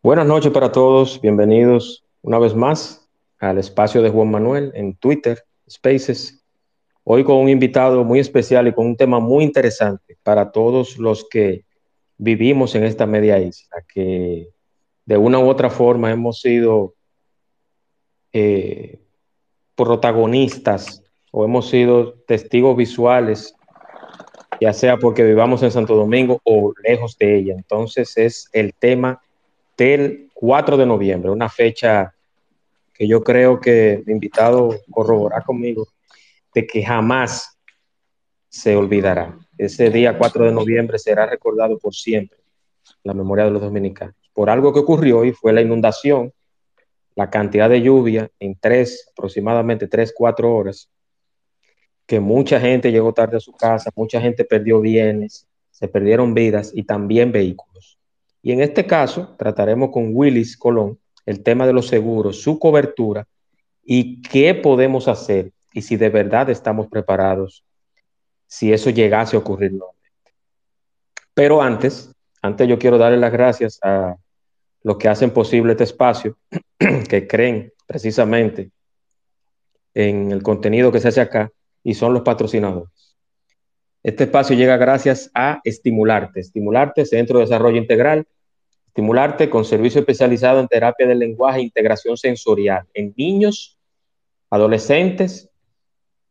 Buenas noches para todos, bienvenidos una vez más al espacio de Juan Manuel en Twitter, Spaces. Hoy con un invitado muy especial y con un tema muy interesante para todos los que vivimos en esta media isla, que de una u otra forma hemos sido eh, protagonistas o hemos sido testigos visuales, ya sea porque vivamos en Santo Domingo o lejos de ella. Entonces es el tema del 4 de noviembre, una fecha que yo creo que mi invitado corroborará conmigo, de que jamás se olvidará. Ese día 4 de noviembre será recordado por siempre, la memoria de los dominicanos, por algo que ocurrió y fue la inundación, la cantidad de lluvia en tres, aproximadamente tres, cuatro horas, que mucha gente llegó tarde a su casa, mucha gente perdió bienes, se perdieron vidas y también vehículos. Y en este caso trataremos con Willis Colón el tema de los seguros, su cobertura y qué podemos hacer y si de verdad estamos preparados si eso llegase a ocurrir. Pero antes, antes yo quiero darle las gracias a los que hacen posible este espacio, que creen precisamente en el contenido que se hace acá y son los patrocinadores. Este espacio llega gracias a Estimularte. Estimularte, Centro de Desarrollo Integral. Estimularte con servicio especializado en terapia del lenguaje e integración sensorial en niños, adolescentes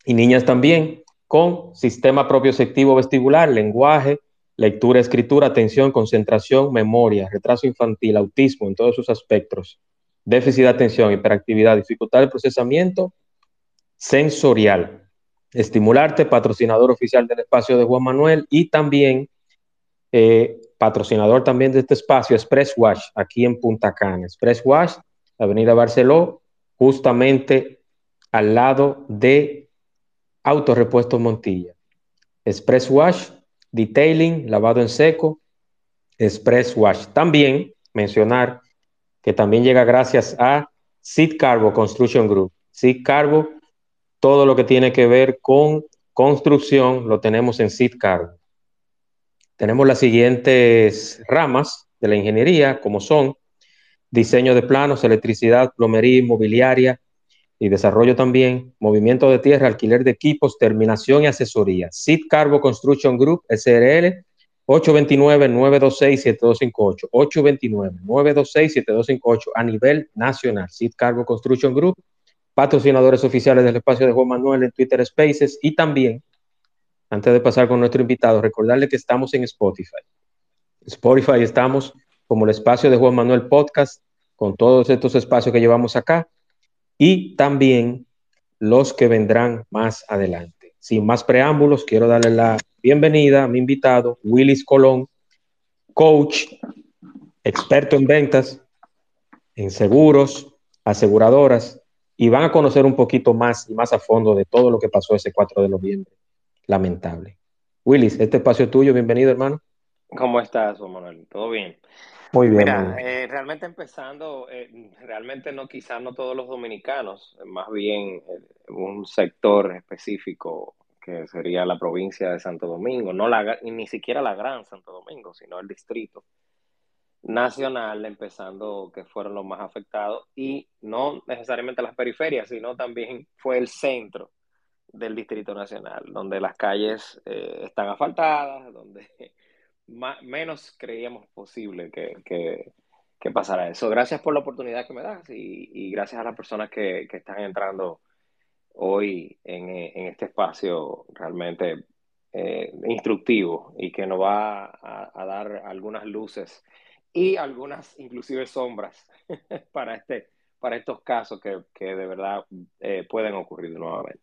y niñas también, con sistema propioceptivo vestibular, lenguaje, lectura, escritura, atención, concentración, memoria, retraso infantil, autismo en todos sus aspectos, déficit de atención, hiperactividad, dificultad de procesamiento sensorial estimularte, patrocinador oficial del espacio de Juan Manuel y también eh, patrocinador también de este espacio, Express Wash, aquí en Punta Cana. Express Wash, Avenida Barceló, justamente al lado de Autorepuestos Montilla. Express Wash, detailing, lavado en seco, Express Wash. También mencionar que también llega gracias a Seed Carbo Construction Group. Seed Carbo todo lo que tiene que ver con construcción lo tenemos en SITCAR. Tenemos las siguientes ramas de la ingeniería, como son diseño de planos, electricidad, plomería, inmobiliaria y desarrollo también, movimiento de tierra, alquiler de equipos, terminación y asesoría. SIT Carbo Construction Group, SRL, 829-926-7258, 829-926-7258 a nivel nacional. SIT Carbo Construction Group, patrocinadores oficiales del espacio de Juan Manuel en Twitter Spaces y también, antes de pasar con nuestro invitado, recordarle que estamos en Spotify. Spotify estamos como el espacio de Juan Manuel Podcast, con todos estos espacios que llevamos acá y también los que vendrán más adelante. Sin más preámbulos, quiero darle la bienvenida a mi invitado, Willis Colón, coach, experto en ventas, en seguros, aseguradoras, y van a conocer un poquito más y más a fondo de todo lo que pasó ese 4 de noviembre. Lamentable. Willis, este espacio es tuyo, bienvenido hermano. ¿Cómo estás, Manuel? ¿Todo bien? Muy bien. Mira, eh, realmente empezando, eh, realmente no quizás no todos los dominicanos, más bien eh, un sector específico que sería la provincia de Santo Domingo, no la, ni siquiera la gran Santo Domingo, sino el distrito nacional, empezando que fueron los más afectados, y no necesariamente las periferias, sino también fue el centro del Distrito Nacional, donde las calles eh, están asfaltadas, donde menos creíamos posible que, que, pasara eso. Gracias por la oportunidad que me das y, gracias a las personas que, están entrando hoy en, este espacio realmente eh, instructivo y que nos va a dar algunas luces y algunas inclusive sombras para, este, para estos casos que, que de verdad eh, pueden ocurrir nuevamente.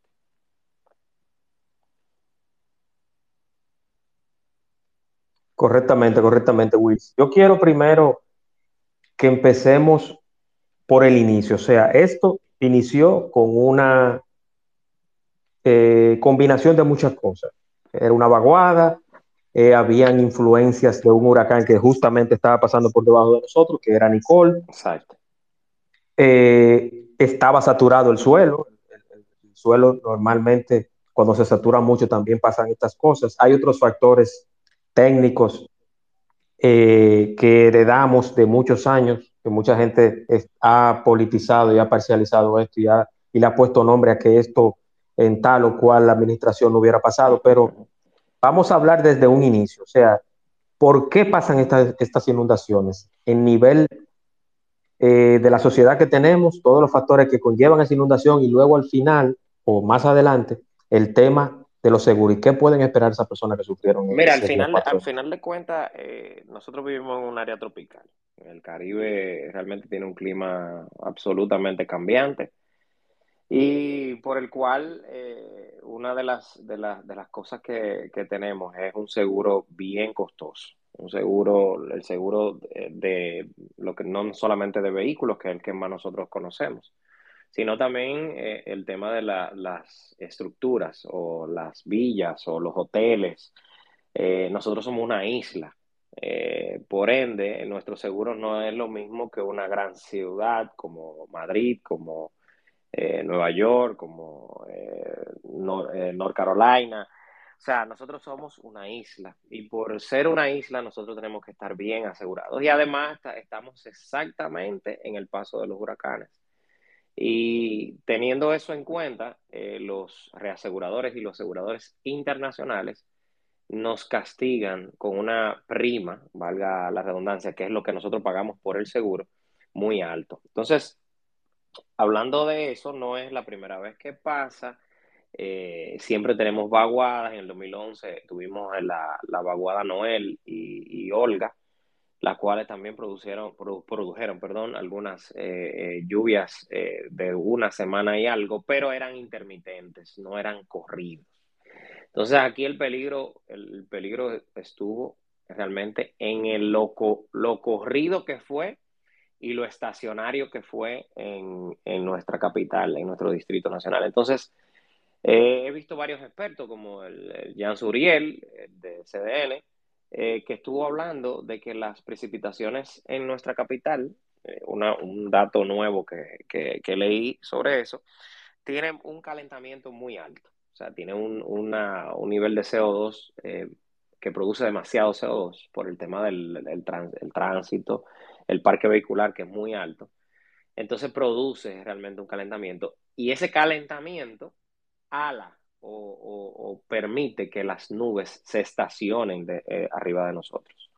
Correctamente, correctamente, Will. Yo quiero primero que empecemos por el inicio. O sea, esto inició con una eh, combinación de muchas cosas. Era una vaguada, eh, habían influencias de un huracán que justamente estaba pasando por debajo de nosotros, que era Nicole. Exacto. Eh, estaba saturado el suelo. El, el, suelo normalmente, cuando se satura mucho, también pasan estas cosas. Hay otros factores técnicos eh, que heredamos de muchos años, que mucha gente ha politizado y ha parcializado esto y, ha, y le ha puesto nombre a que esto en tal o cual la administración no hubiera pasado, pero vamos a hablar desde un inicio, o sea, ¿por qué pasan estas, estas inundaciones? En nivel eh, de la sociedad que tenemos, todos los factores que conllevan esa inundación y luego al final o más adelante, el tema de los seguros y qué pueden esperar esas personas que sufrieron. Mira, al final, al final de cuentas, eh, nosotros vivimos en un área tropical. El Caribe realmente tiene un clima absolutamente cambiante y por el cual eh, una de las, de, la, de las cosas que, que, tenemos es un seguro bien costoso. Un seguro, el seguro de, lo que no solamente de vehículos, que es el que más nosotros conocemos, sino también eh, el tema de la, las estructuras o las villas o los hoteles. Eh, nosotros somos una isla, eh, por ende, nuestro seguro no es lo mismo que una gran ciudad como Madrid, como eh, Nueva York, como Nor North Carolina. O sea, nosotros somos una isla y por ser una isla nosotros tenemos que estar bien asegurados y además estamos exactamente en el paso de los huracanes. Y teniendo eso en cuenta, eh, los reaseguradores y los aseguradores internacionales nos castigan con una prima, valga la redundancia, que es lo que nosotros pagamos por el seguro, muy alto. Entonces, hablando de eso, no es la primera vez que pasa. Eh, siempre tenemos vaguadas. En el 2011 tuvimos la, la vaguada Noel y, y Olga las cuales también produjeron, produjeron perdón, algunas eh, eh, lluvias de una semana y algo, pero eran intermitentes, no eran corridos. Entonces aquí el peligro, el peligro estuvo realmente en el loco, lo corrido que fue y lo estacionario que fue en, en nuestra capital, en nuestro distrito nacional. Entonces, he visto varios expertos como el, el Jan Suriel de CDN, eh, que estuvo hablando de que las precipitaciones en nuestra capital, eh, una, un dato nuevo que, que, que, leí sobre eso, tienen un calentamiento muy alto. O sea, tiene un, una, un nivel de CO2 eh, que produce demasiado CO2 por el tema del el trans, el tránsito, el parque vehicular que es muy alto. Entonces produce realmente un calentamiento y ese calentamiento ala o, permite que las nubes se estacionen de, eh, arriba de nosotros.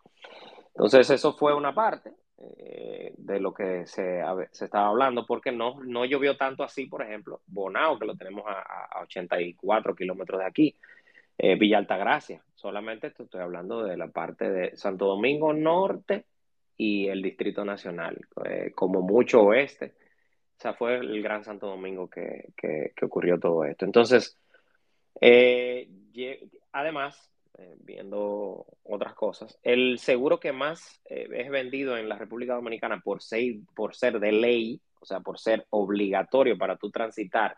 Entonces, eso fue una parte eh, de lo que se, estaba hablando, porque no, no llovió tanto así, por ejemplo, Bonao, que lo tenemos a, a 84 kilómetros de aquí, eh, Villa Altagracia, solamente estoy hablando de la parte de Santo Domingo Norte y el Distrito Nacional, eh, como mucho oeste. O sea, fue el Gran Santo Domingo que, que, ocurrió todo esto. Entonces, eh, además, eh, viendo otras cosas, el seguro que más es vendido en la República Dominicana por ser, por ser de ley, o sea, por ser obligatorio para tú transitar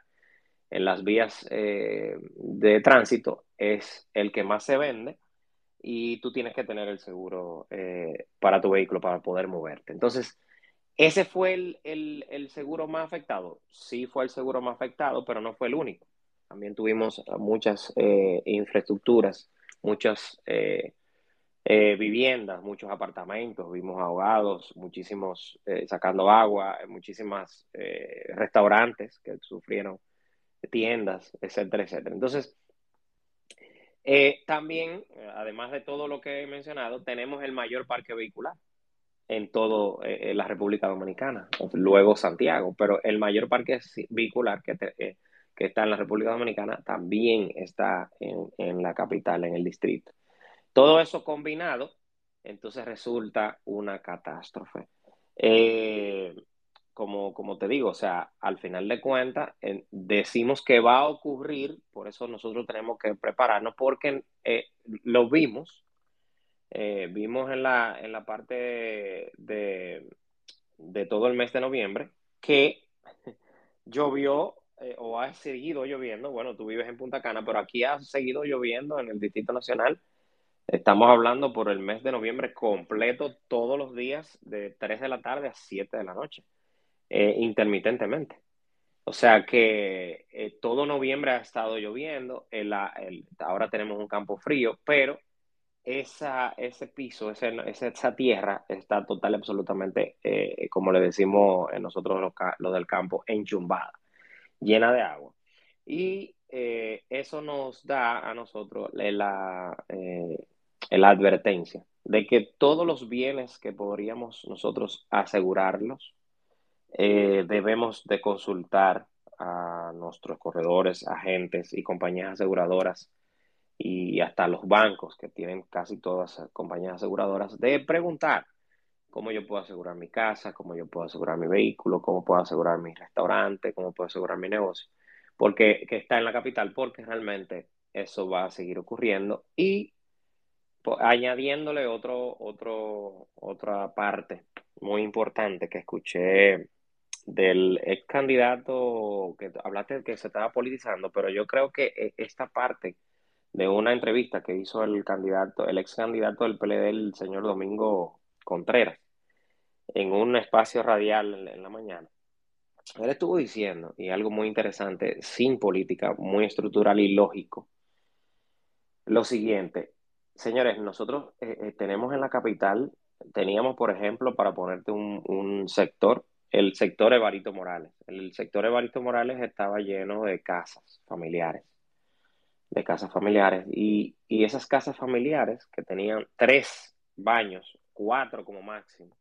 en las vías de tránsito, es el que más se vende y tú tienes que tener el seguro eh, para tu vehículo para poder moverte. Entonces, ¿ese fue el, el, el seguro más afectado? Sí fue el seguro más afectado, pero no fue el único también tuvimos muchas eh, infraestructuras, muchas eh, viviendas, muchos apartamentos, vimos ahogados, muchísimos sacando agua, muchísimas restaurantes que sufrieron tiendas, etcétera, etcétera. Entonces, también, además de todo lo que he mencionado, tenemos el mayor parque vehicular en toda la República Dominicana, luego Santiago, pero el mayor parque vehicular que está en la República Dominicana, también está en, en la capital, en el distrito. Todo eso combinado, entonces resulta una catástrofe. Como, como, te digo, o sea, al final de cuentas, decimos que va a ocurrir, por eso nosotros tenemos que prepararnos, porque eh, lo vimos, eh, vimos en la, en la parte de, de de todo el mes de noviembre que llovió eh, o ha seguido lloviendo. Bueno, tú vives en Punta Cana, pero aquí ha seguido lloviendo en el Distrito Nacional. Estamos hablando por el mes de noviembre completo, todos los días, de 3 de la tarde a 7 de la noche, eh, intermitentemente. O sea que eh, todo noviembre ha estado lloviendo, ahora tenemos un campo frío, pero esa, ese piso, esa, esa tierra está total absolutamente, eh, como le decimos nosotros los, del campo, enchumbada, llena de agua. Y eso nos da a nosotros la, la advertencia de que todos los bienes que podríamos nosotros asegurarlos, eh, debemos de consultar a nuestros corredores, agentes y compañías aseguradoras y hasta los bancos que tienen casi todas las compañías aseguradoras de preguntar cómo yo puedo asegurar mi casa, cómo yo puedo asegurar mi vehículo, cómo puedo asegurar mi restaurante, cómo puedo asegurar mi negocio, porque que está en la capital, porque realmente eso va a seguir ocurriendo. Y añadiéndole otro, otro, otra parte muy importante que escuché del ex candidato que hablaste que se estaba politizando, pero yo creo que e, esta parte de una entrevista que hizo el candidato, el ex candidato del PLD, el señor Domingo Contreras, en un espacio radial en la mañana, él estuvo diciendo, y algo muy interesante, sin política, muy estructural y lógico, lo siguiente, señores, nosotros eh, eh, tenemos en la capital, teníamos, por ejemplo, para ponerte un, un sector, el sector Evarito Morales. El sector Evarito Morales estaba lleno de casas familiares, de casas familiares. Y, esas casas familiares que tenían tres baños, cuatro como máximo,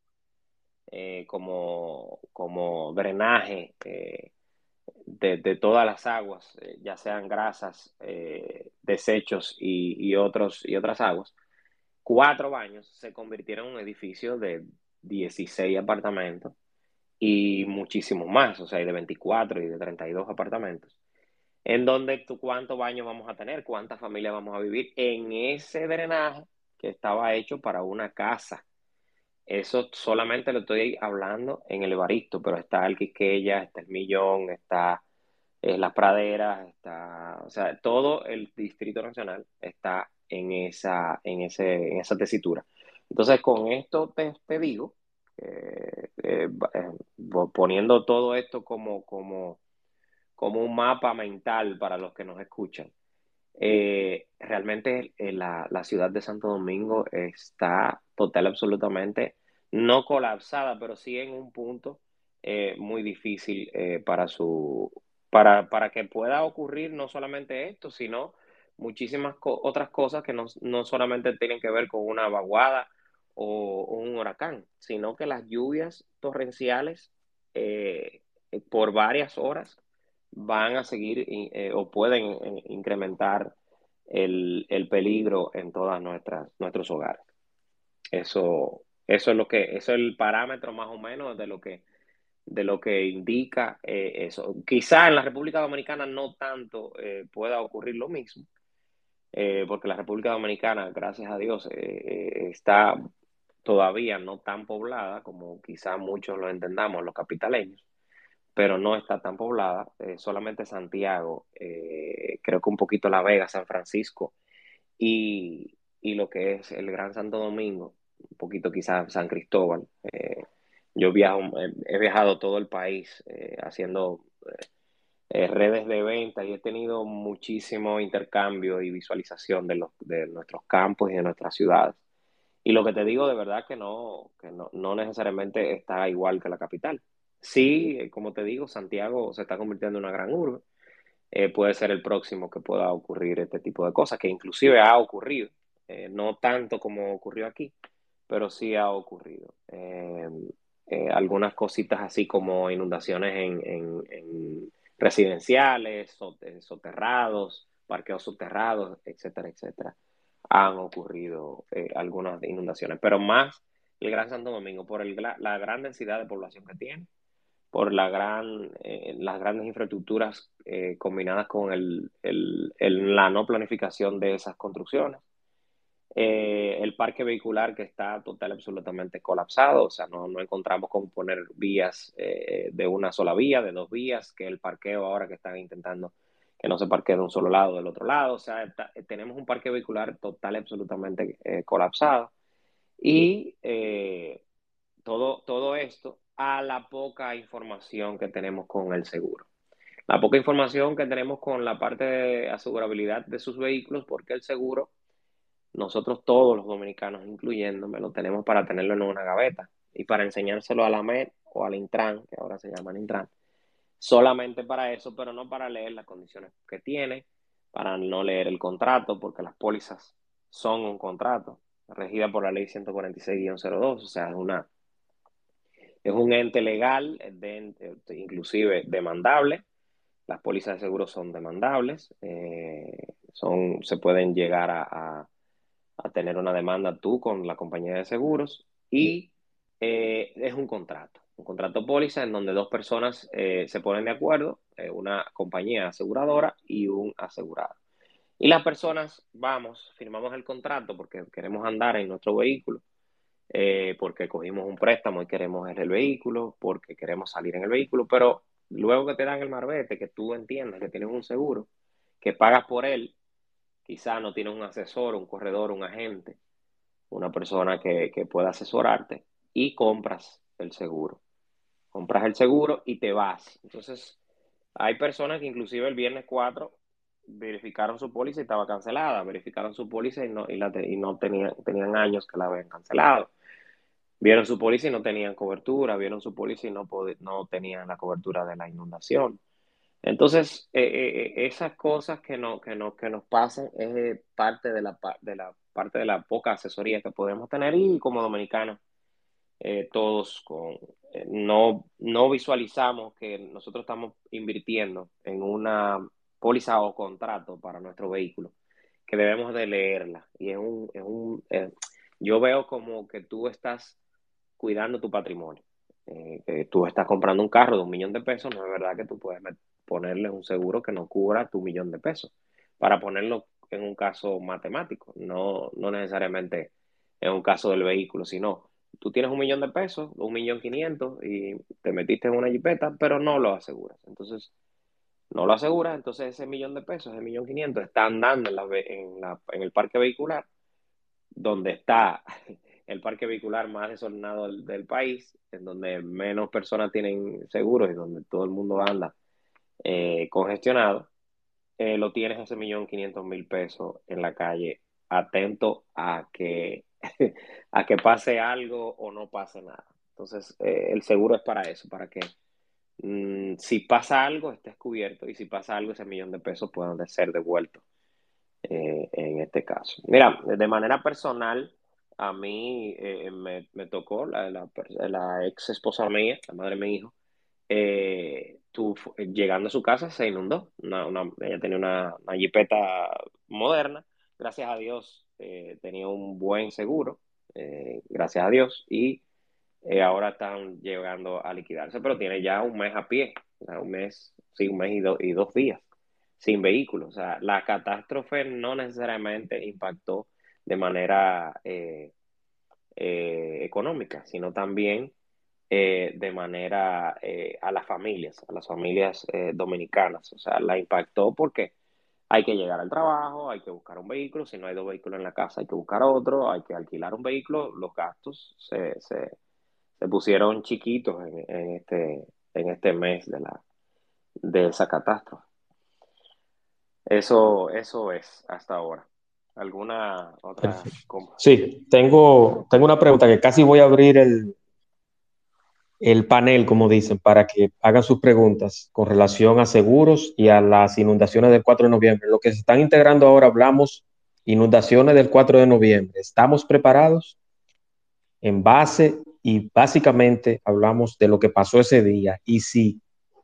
eh, como, como drenaje eh, de, todas las aguas, eh, ya sean grasas, desechos y, otros, y otras aguas, cuatro baños se convirtieron en un edificio de 16 apartamentos y muchísimos más, o sea, hay de 24 y de 32 apartamentos, en donde tú cuántos baños vamos a tener, cuántas familias vamos a vivir en ese drenaje que estaba hecho para una casa. Eso solamente lo estoy hablando en el Evaristo, pero está el Quiqueya, está el Millón, está eh, las praderas, está, o sea, todo el Distrito Nacional está en esa, en ese, en esa tesitura. Entonces, con esto te digo eh, eh, eh, poniendo todo esto como, como, como un mapa mental para los que nos escuchan. realmente la, la, ciudad de Santo Domingo está total, absolutamente, no colapsada, pero sí en un punto muy difícil para, su, para, para que pueda ocurrir no solamente esto, sino muchísimas otras cosas que no, no solamente tienen que ver con una vaguada o, un huracán, sino que las lluvias torrenciales eh, eh, por varias horas van a seguir eh, o pueden incrementar el, peligro en nuestras nuestros hogares. Eso, eso es lo que, eso es el parámetro más o menos de lo que de lo que indica eso. Quizá en la República Dominicana no tanto pueda ocurrir lo mismo, porque la República Dominicana, gracias a Dios, está todavía no tan poblada como quizá muchos lo entendamos, los capitaleños, pero no está tan poblada, eh, solamente Santiago, eh, creo que un poquito La Vega, San Francisco y, lo que es el Gran Santo Domingo, un poquito quizás San Cristóbal. Eh, yo viajo, he viajado todo el país haciendo redes de venta y he tenido muchísimo intercambio y visualización de, los, de nuestros campos y de nuestras ciudades. Y lo que te digo de verdad que no, que no, no necesariamente está igual que la capital. Sí, eh, como te digo, Santiago se está convirtiendo en una gran urbe. Eh, puede ser el próximo que pueda ocurrir este tipo de cosas, que inclusive ha ocurrido, eh, no tanto como ocurrió aquí, pero sí ha ocurrido. algunas cositas así como inundaciones en, en residenciales, soterrados, parqueos subterrados, etcétera, etcétera han ocurrido eh, algunas inundaciones, pero más el Gran Santo Domingo por el, la gran densidad de población que tiene, por la gran, eh, las grandes infraestructuras eh, combinadas con el, el, la no planificación de esas construcciones el parque vehicular que está total absolutamente colapsado, o sea, no, no encontramos cómo poner vías de una sola vía, de dos vías, que el parqueo ahora que están intentando que no se parquee de un solo lado del otro lado, o sea, tenemos un parque vehicular total absolutamente colapsado. Y todo, todo esto a la poca información que tenemos con el seguro. La poca información que tenemos con la parte de asegurabilidad de sus vehículos, porque el seguro, nosotros todos los dominicanos, incluyéndome, lo tenemos para tenerlo en una gaveta y para enseñárselo a la MED o al Intran, que ahora se llama Intran, solamente para eso, pero no para leer las condiciones que tiene, para no leer el contrato, porque las pólizas son un contrato regida por la ley 146-02, o sea, es una es un ente legal, inclusive demandable, las pólizas de seguro son demandables, eh, son, se pueden llegar a, tener una demanda tú con la compañía de seguros y eh, es un contrato, un contrato póliza en donde dos personas eh, se ponen de acuerdo, una compañía aseguradora y un asegurado. Y las personas vamos, firmamos el contrato porque queremos andar en nuestro vehículo, porque cogimos un préstamo y queremos el vehículo, porque queremos salir en el vehículo, pero luego que te dan el marbete, que tú entiendas que tienes un seguro, que pagas por él, quizá no tienes un asesor, un corredor, un agente, una persona que, pueda asesorarte y compras el seguro. Compras el seguro y te vas. Entonces, hay personas que inclusive el viernes 4 verificaron su póliza y estaba cancelada, verificaron su póliza y no, y la, y no tenían, tenían años que la habían cancelado. Vieron su póliza y no tenían cobertura, vieron su póliza y no, no tenían la cobertura de la inundación. Entonces, eh, eh, eh, esas cosas que, no, que, no, que nos pasan es parte de la, de la, parte de la poca asesoría que podemos tener y como dominicanos, todos con, no, no visualizamos que nosotros estamos invirtiendo en una póliza o contrato para nuestro vehículo, que debemos de leerla. Y es un, es un yo veo como que tú estás cuidando tu patrimonio. Eh, tú estás comprando un carro de un millón de pesos, no es verdad que tú puedes ponerle un seguro que no cubra tu millón de pesos. Para ponerlo en un caso matemático, no, no necesariamente en un caso del vehículo, sino tú tienes un millón de pesos, un millón quinientos y te metiste en una jipeta, pero no lo aseguras. Entonces, no lo aseguras, entonces ese millón de pesos, ese millón quinientos, está andando en, el parque vehicular, donde está el parque vehicular más desordenado del, país, en donde menos personas tienen seguros y donde todo el mundo anda eh, congestionado, eh, lo tienes ese millón quinientos mil pesos en la calle, atento a que, a que pase algo o no pase nada. Entonces, eh, el seguro es para eso, para que mm, si pasa algo estés cubierto y si pasa algo ese millón de pesos puedan ser devueltos en este caso. Mira, de manera personal, a mí eh, me, tocó, la, la, ex esposa mía, la madre de mi hijo, eh, llegando a su casa se inundó. ella tenía una, jipeta moderna, gracias a Dios eh, tenía un buen seguro, gracias a Dios, y ahora están llegando a liquidarse, pero tiene ya un mes a pie, un mes, sí, un mes y, y dos días sin vehículos. O sea, la catástrofe no necesariamente impactó de manera eh, eh, económica, sino también eh, de manera a las familias, a las familias dominicanas. O sea, la impactó porque hay que llegar al trabajo, hay que buscar un vehículo, si no hay dos vehículos en la casa hay que buscar otro, hay que alquilar un vehículo, los gastos se, se, pusieron chiquitos en, este, en este mes de, la, de esa catástrofe. Eso, eso es hasta ahora. ¿Alguna otra? Sí, tengo, tengo una pregunta que casi voy a abrir el, el panel, como dicen, para que hagan sus preguntas con relación a seguros y a las inundaciones del 4 de noviembre. Lo que se están integrando ahora, hablamos inundaciones del 4 de noviembre. ¿Estamos preparados? En base y básicamente hablamos de lo que pasó ese día y si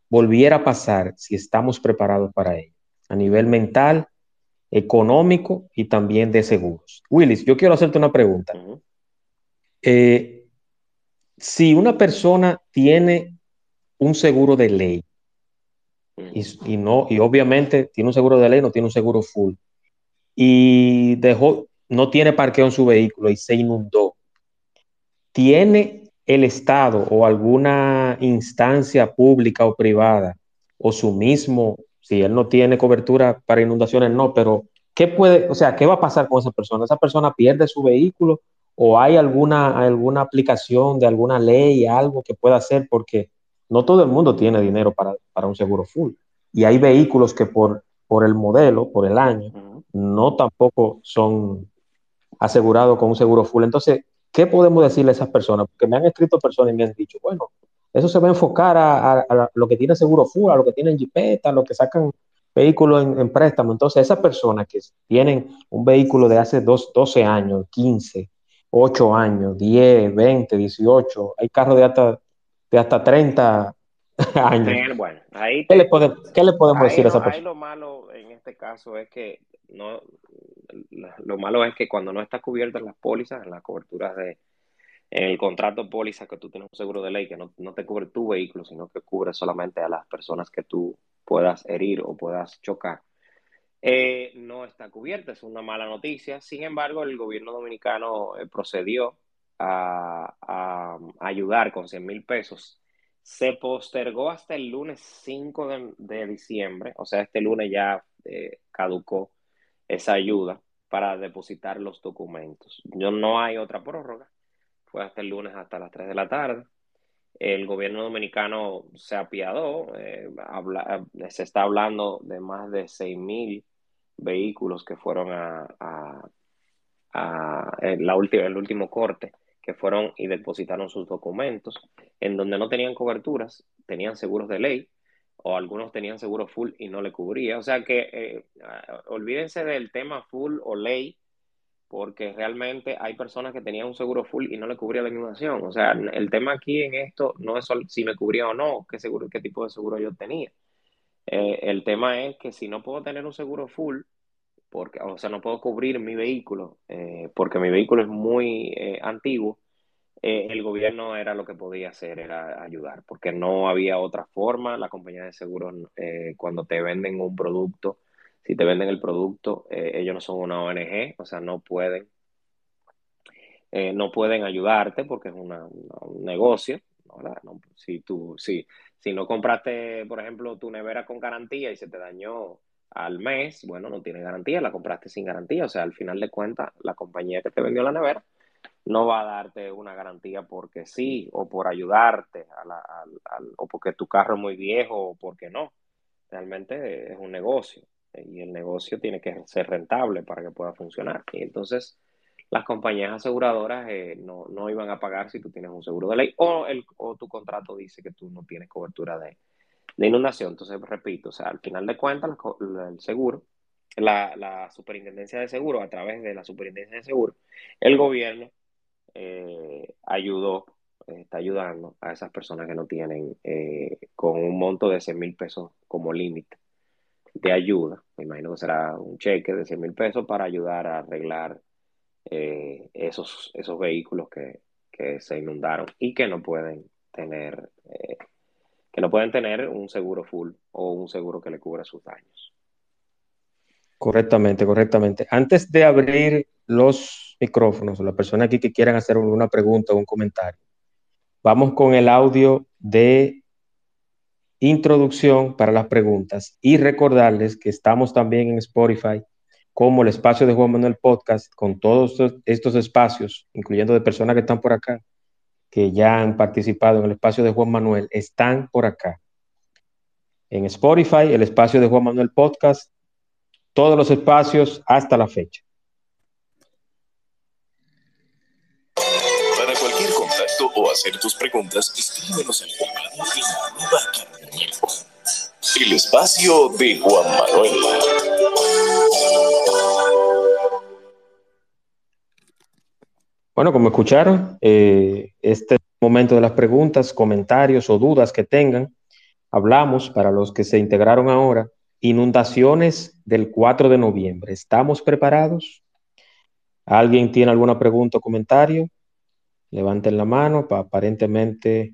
volviera a pasar, si estamos preparados para ello, a nivel mental, económico y también de seguros. Willis, yo quiero hacerte una pregunta. Eh, si una persona tiene un seguro de ley y, no, y obviamente tiene un seguro de ley, no tiene un seguro full, y dejó, no tiene parqueo en su vehículo y se inundó, ¿tiene el Estado o alguna instancia pública o privada o su mismo, si él no tiene cobertura para inundaciones, no, pero ¿qué puede, o sea, qué va a pasar con esa persona? ¿Esa persona pierde su vehículo o hay alguna, alguna aplicación de alguna ley, algo que pueda hacer? Porque no todo el mundo tiene dinero para, para un seguro full. Y hay vehículos que por, por el modelo, por el año, no tampoco son asegurados con un seguro full. Entonces, ¿qué podemos decirle a esas personas? Porque me han escrito personas y me han dicho, bueno, eso se va a enfocar a, lo que tiene seguro full, a lo que tienen jipeta, a lo que sacan vehículos en, préstamo. Entonces, esas personas que tienen un vehículo de hace dos, 12 años, 15, 8 años, 10, 20, 18, hay carros de hasta, de hasta 30 años. bueno, ahí ¿Qué, le podemos decir a esa persona? Ahí lo malo en este caso es que no, lo malo es que cuando no está cubierta en las pólizas, en las coberturas de, en el contrato póliza que tú tienes un seguro de ley que no, te cubre tu vehículo, sino que cubre solamente a las personas que tú puedas herir o puedas chocar, eh, no está cubierta. Es una mala noticia. Sin embargo, el gobierno dominicano eh, procedió a, ayudar con 100 mil pesos. Se postergó hasta el lunes 5 de, diciembre, o sea, este lunes ya eh, caducó esa ayuda para depositar los documentos. Yo, no hay otra prórroga fue hasta el lunes hasta las 3 de la tarde. El gobierno dominicano se apiadó, eh, se está hablando de más de 6.000 vehículos que fueron a, la última, el último corte, que fueron y depositaron sus documentos, en donde no tenían coberturas, tenían seguros de ley, o algunos tenían seguro full y no le cubría. O sea que eh, olvídense del tema full o ley, porque realmente hay personas que tenían un seguro full y no le cubría la inundación. O sea, el tema aquí en esto no es si me cubría o no, qué, seguro, qué tipo de seguro yo tenía. Eh, el tema es que si no puedo tener un seguro full, porque, o sea, no puedo cubrir mi vehículo, eh, porque mi vehículo es muy eh, antiguo, el gobierno era lo que podía hacer, era ayudar, porque no había otra forma. La compañía de seguros, cuando te venden un producto, si te venden el producto, eh, ellos no son una ONG, o sea, no pueden, eh, no pueden ayudarte porque es un negocio, ¿verdad? si tú, si, si no compraste, por ejemplo, tu nevera con garantía y se te dañó al mes, bueno, no tiene garantía, la compraste sin garantía, o sea, al final de cuentas, la compañía que te vendió la nevera no va a darte una garantía porque sí, o por ayudarte, o porque tu carro es muy viejo, o porque no. Realmente es un negocio y el negocio tiene que ser rentable para que pueda funcionar. Y entonces las compañías aseguradoras eh, no, no, iban a pagar si tú tienes un seguro de ley o, el, o tu contrato dice que tú no tienes cobertura de, de inundación. Entonces, repito, o sea, al final de cuentas, el seguro, la, superintendencia de seguro, a través de la superintendencia de seguro, el gobierno eh, ayudó, está ayudando a esas personas que no tienen eh, con un monto de 100 mil pesos como límite de ayuda. Me imagino que será un cheque de 100 mil pesos para ayudar a arreglar eh, esos, esos vehículos que, se inundaron y que no pueden tener eh, que no pueden tener un seguro full o un seguro que le cubra sus daños. Correctamente, correctamente. Antes de abrir los micrófonos, las personas aquí que quieran hacer una pregunta o un comentario, vamos con el audio de introducción para las preguntas y recordarles que estamos también en Spotify como el espacio de Juan Manuel Podcast con todos estos espacios, incluyendo de personas que están por acá, que ya han participado en el espacio de Juan Manuel, están por acá. En Spotify, el espacio de Juan Manuel Podcast, todos los espacios hasta la fecha. Para cualquier contacto o hacer tus preguntas, escríbenos en el el espacio de Juan Manuel. Bueno, como escucharon, eh, este momento de las preguntas, comentarios o dudas que tengan, hablamos para los que se integraron ahora, inundaciones del 4 de noviembre. ¿Estamos preparados? ¿Alguien tiene alguna pregunta o comentario? Levanten la mano, aparentemente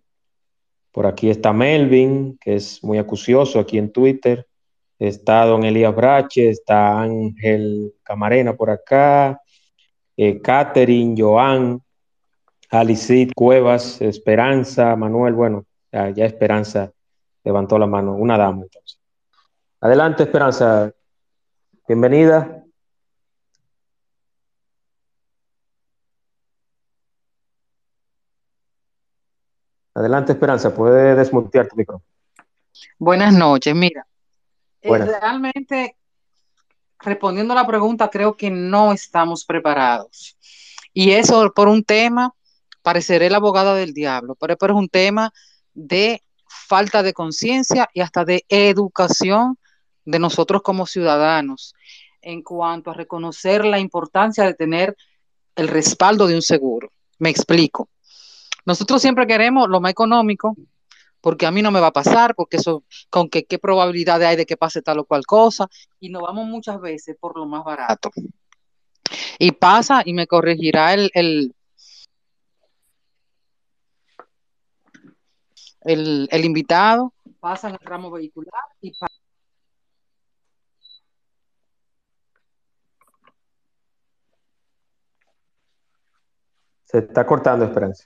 por aquí está Melvin, que es muy acucioso aquí en Twitter. Está don Elías Brache, está Ángel Camarena por acá. Eh, Catherine, Joan, Alicid, Cuevas, Esperanza, Manuel, bueno, ya, ya Esperanza levantó la mano, una dama entonces. Adelante, Esperanza. Bienvenida. Adelante, Esperanza, puede desmontar tu micrófono. Buenas noches, mira. Eh, realmente, respondiendo a la pregunta, creo que no estamos preparados. Y eso por un tema, pareceré la abogada del diablo, pero, pero es un tema de falta de conciencia y hasta de educación de nosotros como ciudadanos en cuanto a reconocer la importancia de tener el respaldo de un seguro. Me explico. Nosotros siempre queremos lo más económico, porque a mí no me va a pasar, porque eso, con que qué probabilidad hay de que pase tal o cual cosa, y nos vamos muchas veces por lo más barato. Y pasa, y me corregirá el, el, el, invitado, pasa el ramo vehicular y pasa Se está cortando, Esperanza.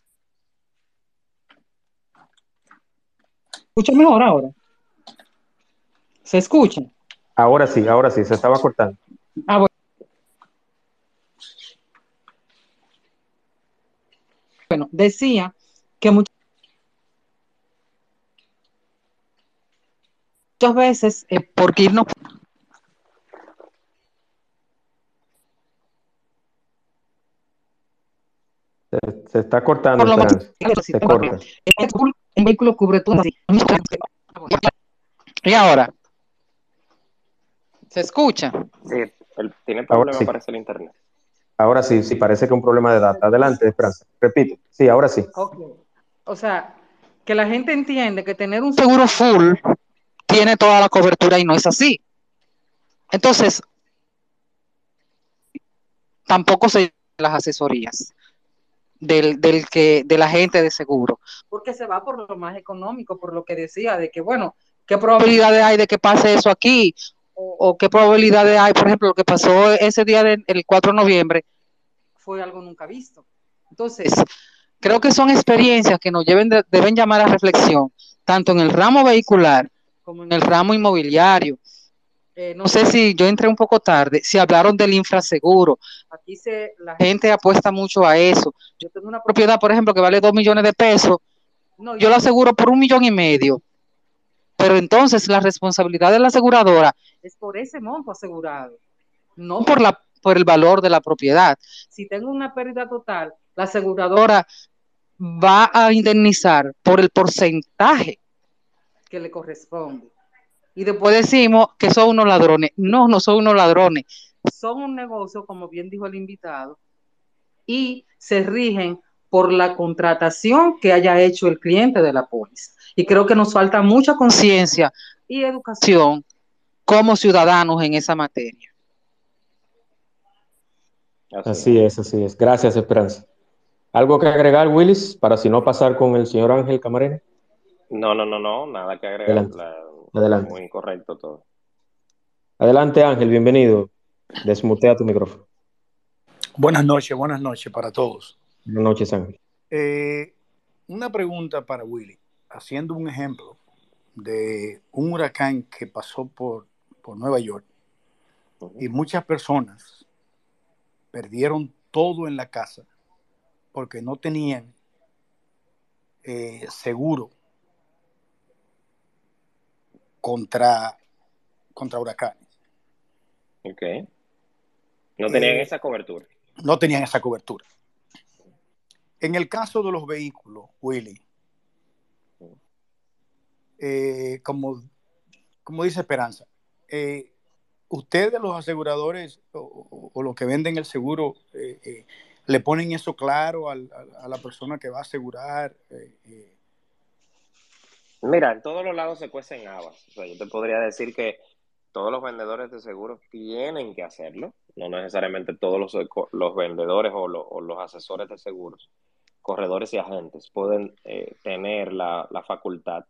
Escucha mejor ahora? ¿Se escucha? Ahora sí, ahora sí, se estaba cortando. Ah, bueno. Bueno, decía que muchas veces, eh, porque irnos Se, está cortando. se corta. Un vehículo cubre todo. Y ahora. ¿Se escucha? Sí, tiene problemas sí. el internet. Ahora sí, sí, parece que un problema de data. Adelante, Esperanza. Repito. Sí, ahora sí. O sea, que la gente entiende que tener un seguro full tiene toda la cobertura y no es así. Entonces, tampoco se las asesorías del, del, que, del agente de seguro, porque se va por lo más económico, por lo que decía, de que, bueno, ¿qué probabilidades hay de que pase eso aquí? O, qué probabilidades hay, por ejemplo, lo que pasó ese día del 4 de noviembre, fue algo nunca visto. Entonces, creo que son experiencias que nos deben llamar a reflexión, tanto en el ramo vehicular como en el ramo inmobiliario, eh, no sé si yo entré un poco tarde, si hablaron del infraseguro. Aquí se, la gente apuesta mucho a eso. Yo tengo una propiedad, por ejemplo, que vale dos millones de pesos. No, yo la aseguro por un millón y medio. Pero entonces la responsabilidad de la aseguradora es por ese monto asegurado, no por, la, por el valor de la propiedad. Si tengo una pérdida total, la aseguradora va a indemnizar por el porcentaje que le corresponde y después decimos que son unos ladrones. No, no son unos ladrones. Son un negocio, como bien dijo el invitado, y se rigen por la contratación que haya hecho el cliente de la póliza. Y creo que nos falta mucha conciencia y educación como ciudadanos en esa materia. Así es, así es. Gracias, Esperanza. ¿Algo que agregar, Willis, para si no pasar con el señor Ángel Camarena? No, no, no, no, nada que agregar. Adelante. Muy incorrecto todo. Adelante, Ángel, bienvenido. Desmutea tu micrófono. Buenas noches, buenas noches para todos. Buenas noches, Ángel. Eh, una pregunta para Willy, haciendo un ejemplo de un huracán que pasó por, por Nueva York y muchas personas perdieron todo en la casa porque no tenían eh, seguro contra, contra huracanes. Ok. No tenían eh, esa cobertura. No tenían esa cobertura. En el caso de los vehículos, Willy, eh, como, como dice Esperanza, eh, ustedes los aseguradores o, los que venden el seguro le ponen eso claro a, la persona que va a asegurar. Mira, en todos los lados se cuecen habas. O sea, yo te podría decir que todos los vendedores de seguros tienen que hacerlo, no necesariamente todos los, los vendedores o, los asesores de seguros, corredores y agentes pueden eh, tener la, facultad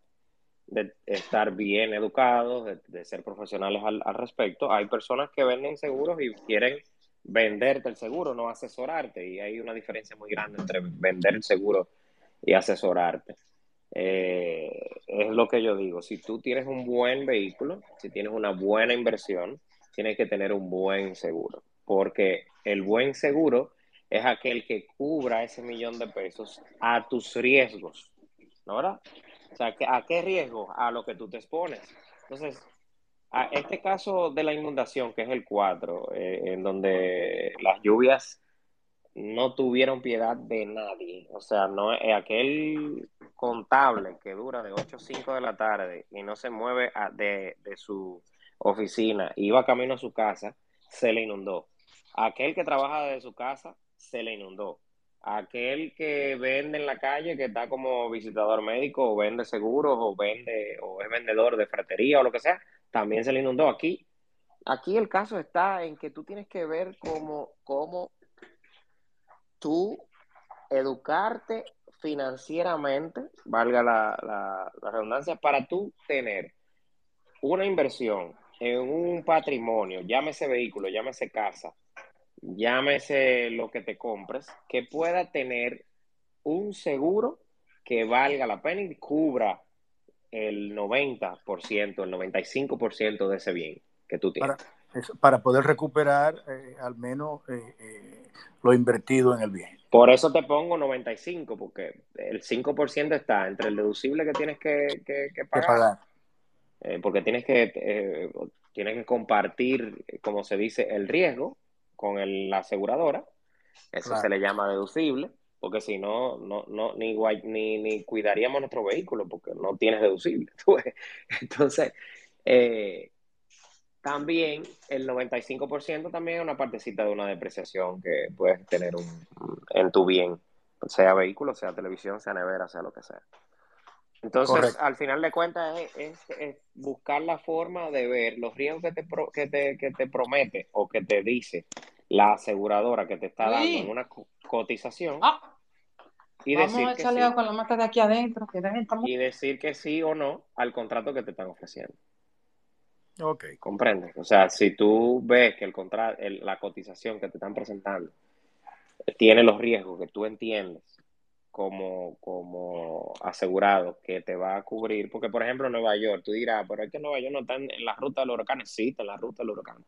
de estar bien educados, de, ser profesionales al, respecto. Hay personas que venden seguros y quieren venderte el seguro, no asesorarte. Y hay una diferencia muy grande entre vender el seguro y asesorarte. Eh, es lo que yo digo, si tú tienes un buen vehículo, si tienes una buena inversión, tienes que tener un buen seguro, porque el buen seguro es aquel que cubra ese millón de pesos a tus riesgos, ¿no verdad? O sea, ¿a qué riesgo? A lo que tú te expones. Entonces, a este caso de la inundación, que es el 4, eh, en donde las lluvias no tuvieron piedad de nadie. O sea, no eh, aquel contable que dura de 8 a 5 de la tarde y no se mueve de, su oficina, iba camino a su casa, se le inundó. Aquel que trabaja desde su casa, se le inundó. Aquel que vende en la calle, que está como visitador médico, o vende seguros, o vende, o es vendedor de fratería, o lo que sea, también se le inundó. Aquí, aquí el caso está en que tú tienes que ver cómo, cómo tú educarte financieramente, valga la, redundancia, para tú tener una inversión en un patrimonio, llámese vehículo, llámese casa, llámese lo que te compres, que pueda tener un seguro que valga la pena y cubra el 90%, el 95% de ese bien que tú tienes. Poder recuperar eh, al menos eh, eh, lo invertido en el bien. Por eso te pongo 95, porque el 5% está entre el deducible que tienes que, pagar, eh, porque tienes que, tienes que compartir, como se dice, el riesgo con la aseguradora. Eso se le llama deducible, porque si no, no, no ni, ni, ni cuidaríamos nuestro vehículo, porque no tienes deducible. Entonces, eh, también el 95% también es una partecita de una depreciación que puedes tener un, en tu bien, sea vehículo, sea televisión, sea nevera, sea lo que sea. Entonces, al final de cuentas, es, buscar la forma de ver los riesgos que te, que te, que te promete o que te dice la aseguradora que te está dando una cotización. Ah. y decir a echarle sí. con la mata de aquí adentro. y decir que sí o no al contrato que te están ofreciendo. Ok. ¿Comprendes? O sea, si tú ves que el la cotización que te están presentando tiene los riesgos que tú entiendes como, como asegurado que te va a cubrir, porque por ejemplo Nueva York, tú dirás, pero es que Nueva York no está en, la ruta del huracán, sí, está en la ruta del huracán.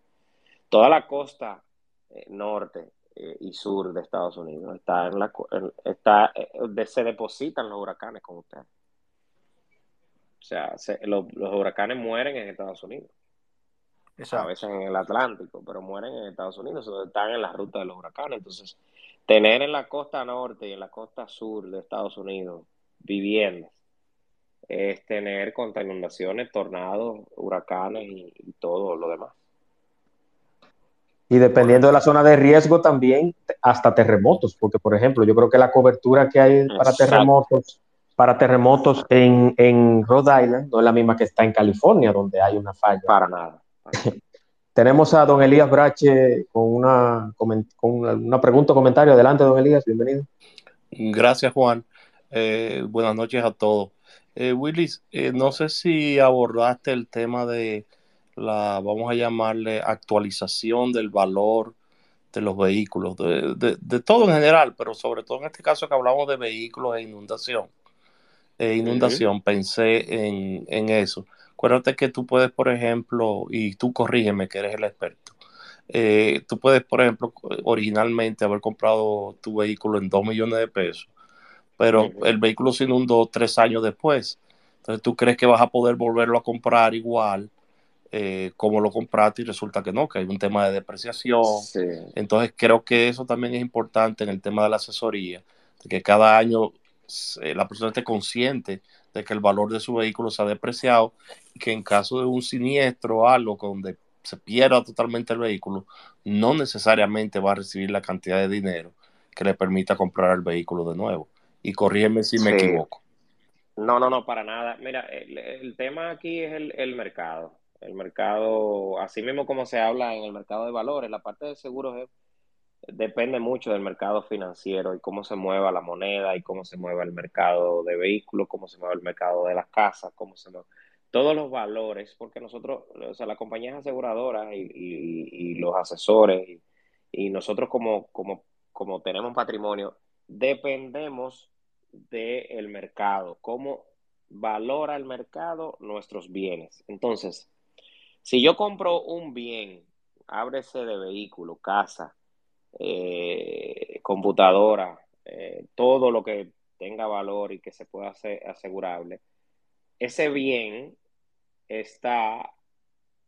Toda la costa eh, norte eh, y sur de Estados Unidos está en la está eh, se depositan los huracanes con usted. O sea, los, huracanes mueren en Estados Unidos. A veces en el Atlántico, pero mueren en Estados Unidos, están en la ruta de los huracanes. Entonces, tener en la costa norte y en la costa sur de Estados Unidos viviendas es tener contra inundaciones, tornados, huracanes y, todo lo demás. Y dependiendo de la zona de riesgo también, hasta terremotos, porque por ejemplo, yo creo que la cobertura que hay para terremotos para terremotos en, en, Rhode Island no es la misma que está en California, donde hay una falla. Para nada. Tenemos a don Elías Brache con una, con una pregunta o comentario. Adelante, don Elías, bienvenido. Gracias, Juan. Eh, buenas noches a todos. Eh, Willis, eh, no sé si abordaste el tema de la, vamos a llamarle, actualización del valor de los vehículos, de, de, de todo en general, pero sobre todo en este caso que hablamos de vehículos e inundación e inundación, pensé en, en, eso. Acuérdate que tú puedes, por ejemplo, y tú corrígeme que eres el experto, eh, tú puedes, por ejemplo, originalmente haber comprado tu vehículo en 2 millones de pesos, pero el vehículo se inundó tres años después. Entonces tú crees que vas a poder volverlo a comprar igual eh, como lo compraste y resulta que no, que hay un tema de depreciación. Entonces creo que eso también es importante en el tema de la asesoría, de que cada año eh, la persona esté consciente de que el valor de su vehículo se ha depreciado y que en caso de un siniestro o algo donde se pierda totalmente el vehículo, no necesariamente va a recibir la cantidad de dinero que le permita comprar el vehículo de nuevo. Y corrígeme si me equivoco. No, no, no, para nada. Mira, el, tema aquí es el, el, mercado. El mercado, así mismo como se habla en el mercado de valores, la parte de seguros es depende mucho del mercado financiero y cómo se mueva la moneda y cómo se mueva el mercado de vehículos, cómo se mueve el mercado de las casas, cómo se mueve todos los valores, porque nosotros, o sea, las compañías aseguradoras y, los asesores y, y nosotros como, como, como tenemos patrimonio, dependemos del mercado, cómo valora el mercado nuestros bienes. Entonces, si yo compro un bien, ábrese de vehículo, casa, eh, computadora, eh, todo lo que tenga valor y que se pueda hacer asegurable, ese bien está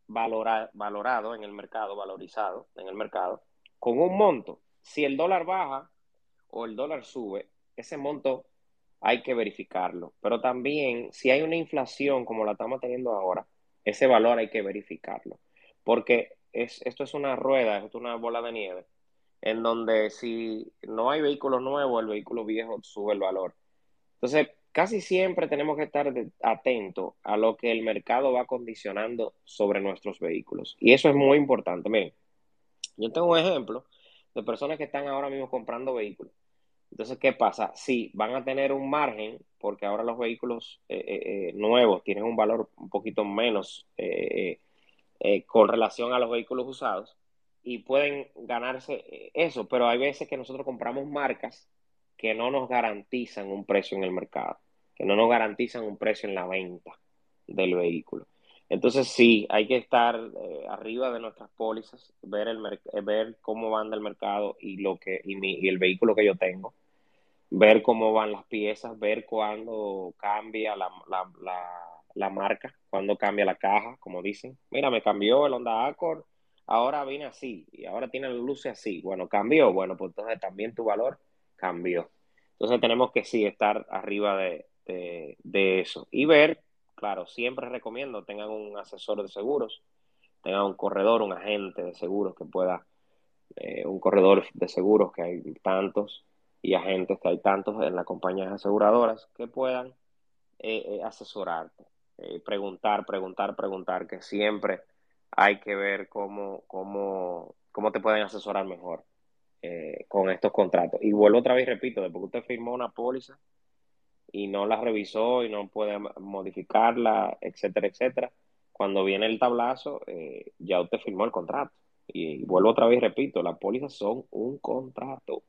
valorado en el mercado, valorizado en el mercado, con un monto. Si el dólar baja o el dólar sube, ese monto hay que verificarlo. Pero también, si hay una inflación como la estamos teniendo ahora, ese valor hay que verificarlo. Porque es, esto es una rueda, es una bola de nieve, en donde si no hay vehículos nuevos, el vehículo viejo sube el valor. Entonces, casi siempre tenemos que estar atentos a lo que el mercado va condicionando sobre nuestros vehículos. Y eso es muy importante. Miren, yo tengo un ejemplo de personas que están ahora mismo comprando vehículos. Entonces, ¿qué pasa? Sí, van a tener un margen porque ahora los vehículos eh, eh, eh, nuevos tienen un valor un poquito menos con relación a los vehículos usados y pueden ganarse eso, pero hay veces que nosotros compramos marcas que no nos garantizan un precio en el mercado, que no nos garantizan un precio en la venta del vehículo. Entonces sí, hay que estar eh, arriba de nuestras pólizas, ver el eh, ver cómo van del mercado y lo que y, el vehículo que yo tengo, ver cómo van las piezas, ver cuándo cambia la, la, la, marca, cuándo cambia la caja, como dicen. Mira, me cambió el Honda Accord, ahora viene así y ahora tiene la luces así. Bueno, cambió, bueno, pues entonces también tu valor cambió. Entonces tenemos que sí estar arriba de, de, eso y ver, claro, siempre recomiendo tengan un asesor de seguros, tengan un corredor, un agente de seguros que pueda, eh, un corredor de seguros que hay tantos y agentes que hay tantos en las compañías aseguradoras que puedan eh, eh, asesorarte, preguntar, preguntar, preguntar, que siempre hay que ver cómo, cómo, cómo te pueden asesorar mejor. Eh, con estos contratos. Y vuelvo otra vez, repito, después que usted firmó una póliza y no la revisó y no puede modificarla, etcétera, etcétera, cuando viene el tablazo, eh, ya usted firmó el contrato. Y, vuelvo otra vez, repito, las pólizas son un contrato.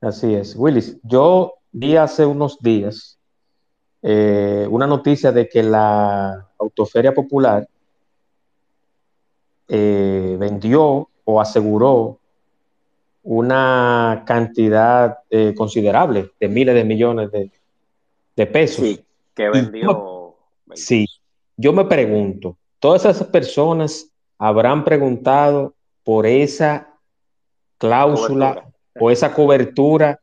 Así es. Willis, yo vi hace unos días eh, una noticia de que la Autoferia Popular vendió o aseguró una cantidad eh, considerable de miles de millones de, pesos. Sí, que vendió. sí, yo me pregunto, ¿todas esas personas habrán preguntado por esa cláusula o esa cobertura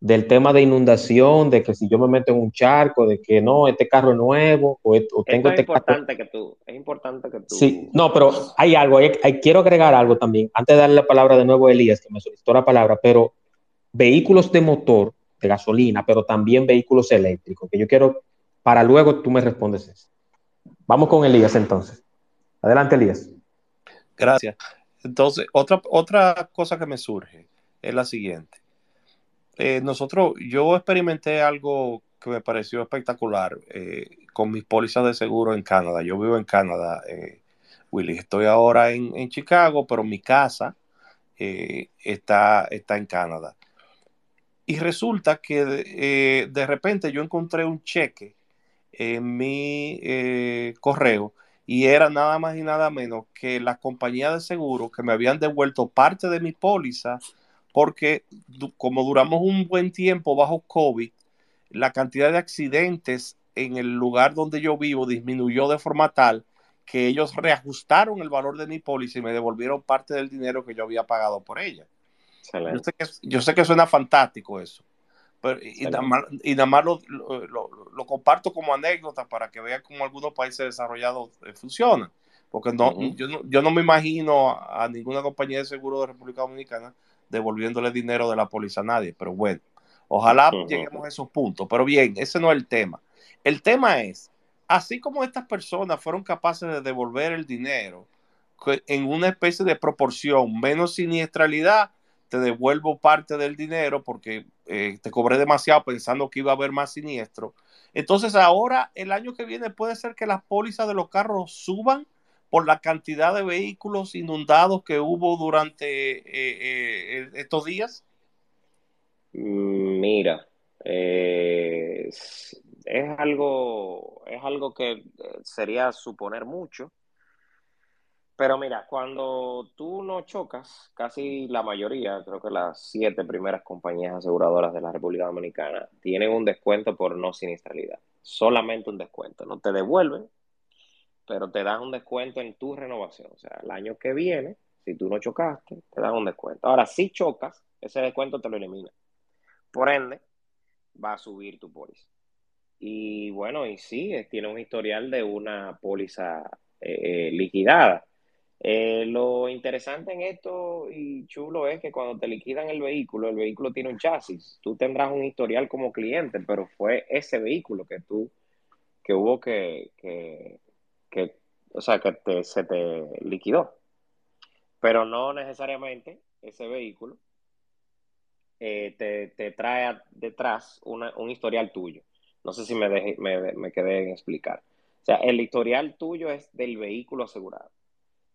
del tema de inundación, de que si yo me meto en un charco, de que no, este carro es nuevo, o, tengo es este importante que tú, es importante que tú. Sí, no, pero hay algo, hay, quiero agregar algo también, antes de darle la palabra de nuevo a Elías, que me solicitó la palabra, pero vehículos de motor, de gasolina, pero también vehículos eléctricos, que yo quiero, para luego tú me respondes eso. Vamos con Elías entonces. Adelante, Elías. Gracias. Entonces, otra, otra cosa que me surge es la siguiente eh, nosotros, yo experimenté algo que me pareció espectacular eh, con mis pólizas de seguro en Canadá. Yo vivo en Canadá, eh, Willy. Estoy ahora en, Chicago, pero mi casa está, está en Canadá. Y resulta que de repente yo encontré un cheque en mi correo y era nada más y nada menos que la compañía de seguro que me habían devuelto parte de mi póliza porque como duramos un buen tiempo bajo COVID, la cantidad de accidentes en el lugar donde yo vivo disminuyó de forma tal que ellos reajustaron el valor de mi póliza y me devolvieron parte del dinero que yo había pagado por ella. Yo sé, que, suena fantástico eso. y, nada más, lo, comparto como anécdota para que vean cómo algunos países desarrollados eh, funcionan. Porque no, yo no, yo no me imagino a ninguna compañía de seguro de República Dominicana devolviéndole dinero de la póliza a nadie. Pero bueno, ojalá lleguemos a esos puntos. Pero bien, ese no es el tema. El tema es, así como estas personas fueron capaces de devolver el dinero en una especie de proporción menos siniestralidad, te devuelvo parte del dinero porque eh, te cobré demasiado pensando que iba a haber más siniestro. Entonces ahora, el año que viene puede ser que las pólizas de los carros suban por la cantidad de vehículos inundados que hubo durante eh, eh, estos días? Mira, es, algo, es algo que sería suponer mucho, pero mira, cuando tú no chocas, casi la mayoría, creo que las siete primeras compañías aseguradoras de la República Dominicana tienen un descuento por no siniestralidad. Solamente un descuento. No te devuelven, pero te dan un descuento en tu renovación. O sea, el año que viene, si tú no chocaste, te dan un descuento. Ahora, si chocas, ese descuento te lo elimina. Por ende, va a subir tu póliza. Y bueno, y sí, tiene un historial de una póliza eh, liquidada. Eh, lo interesante en esto y chulo es que cuando te liquidan el vehículo, el vehículo tiene un chasis. Tú tendrás un historial como cliente, pero fue ese vehículo que tú, que hubo que, o sea, que se te liquidó. Pero no necesariamente ese vehículo eh, te, trae detrás un historial tuyo. No sé si me, me, me quedé en explicar. O sea, el historial tuyo es del vehículo asegurado.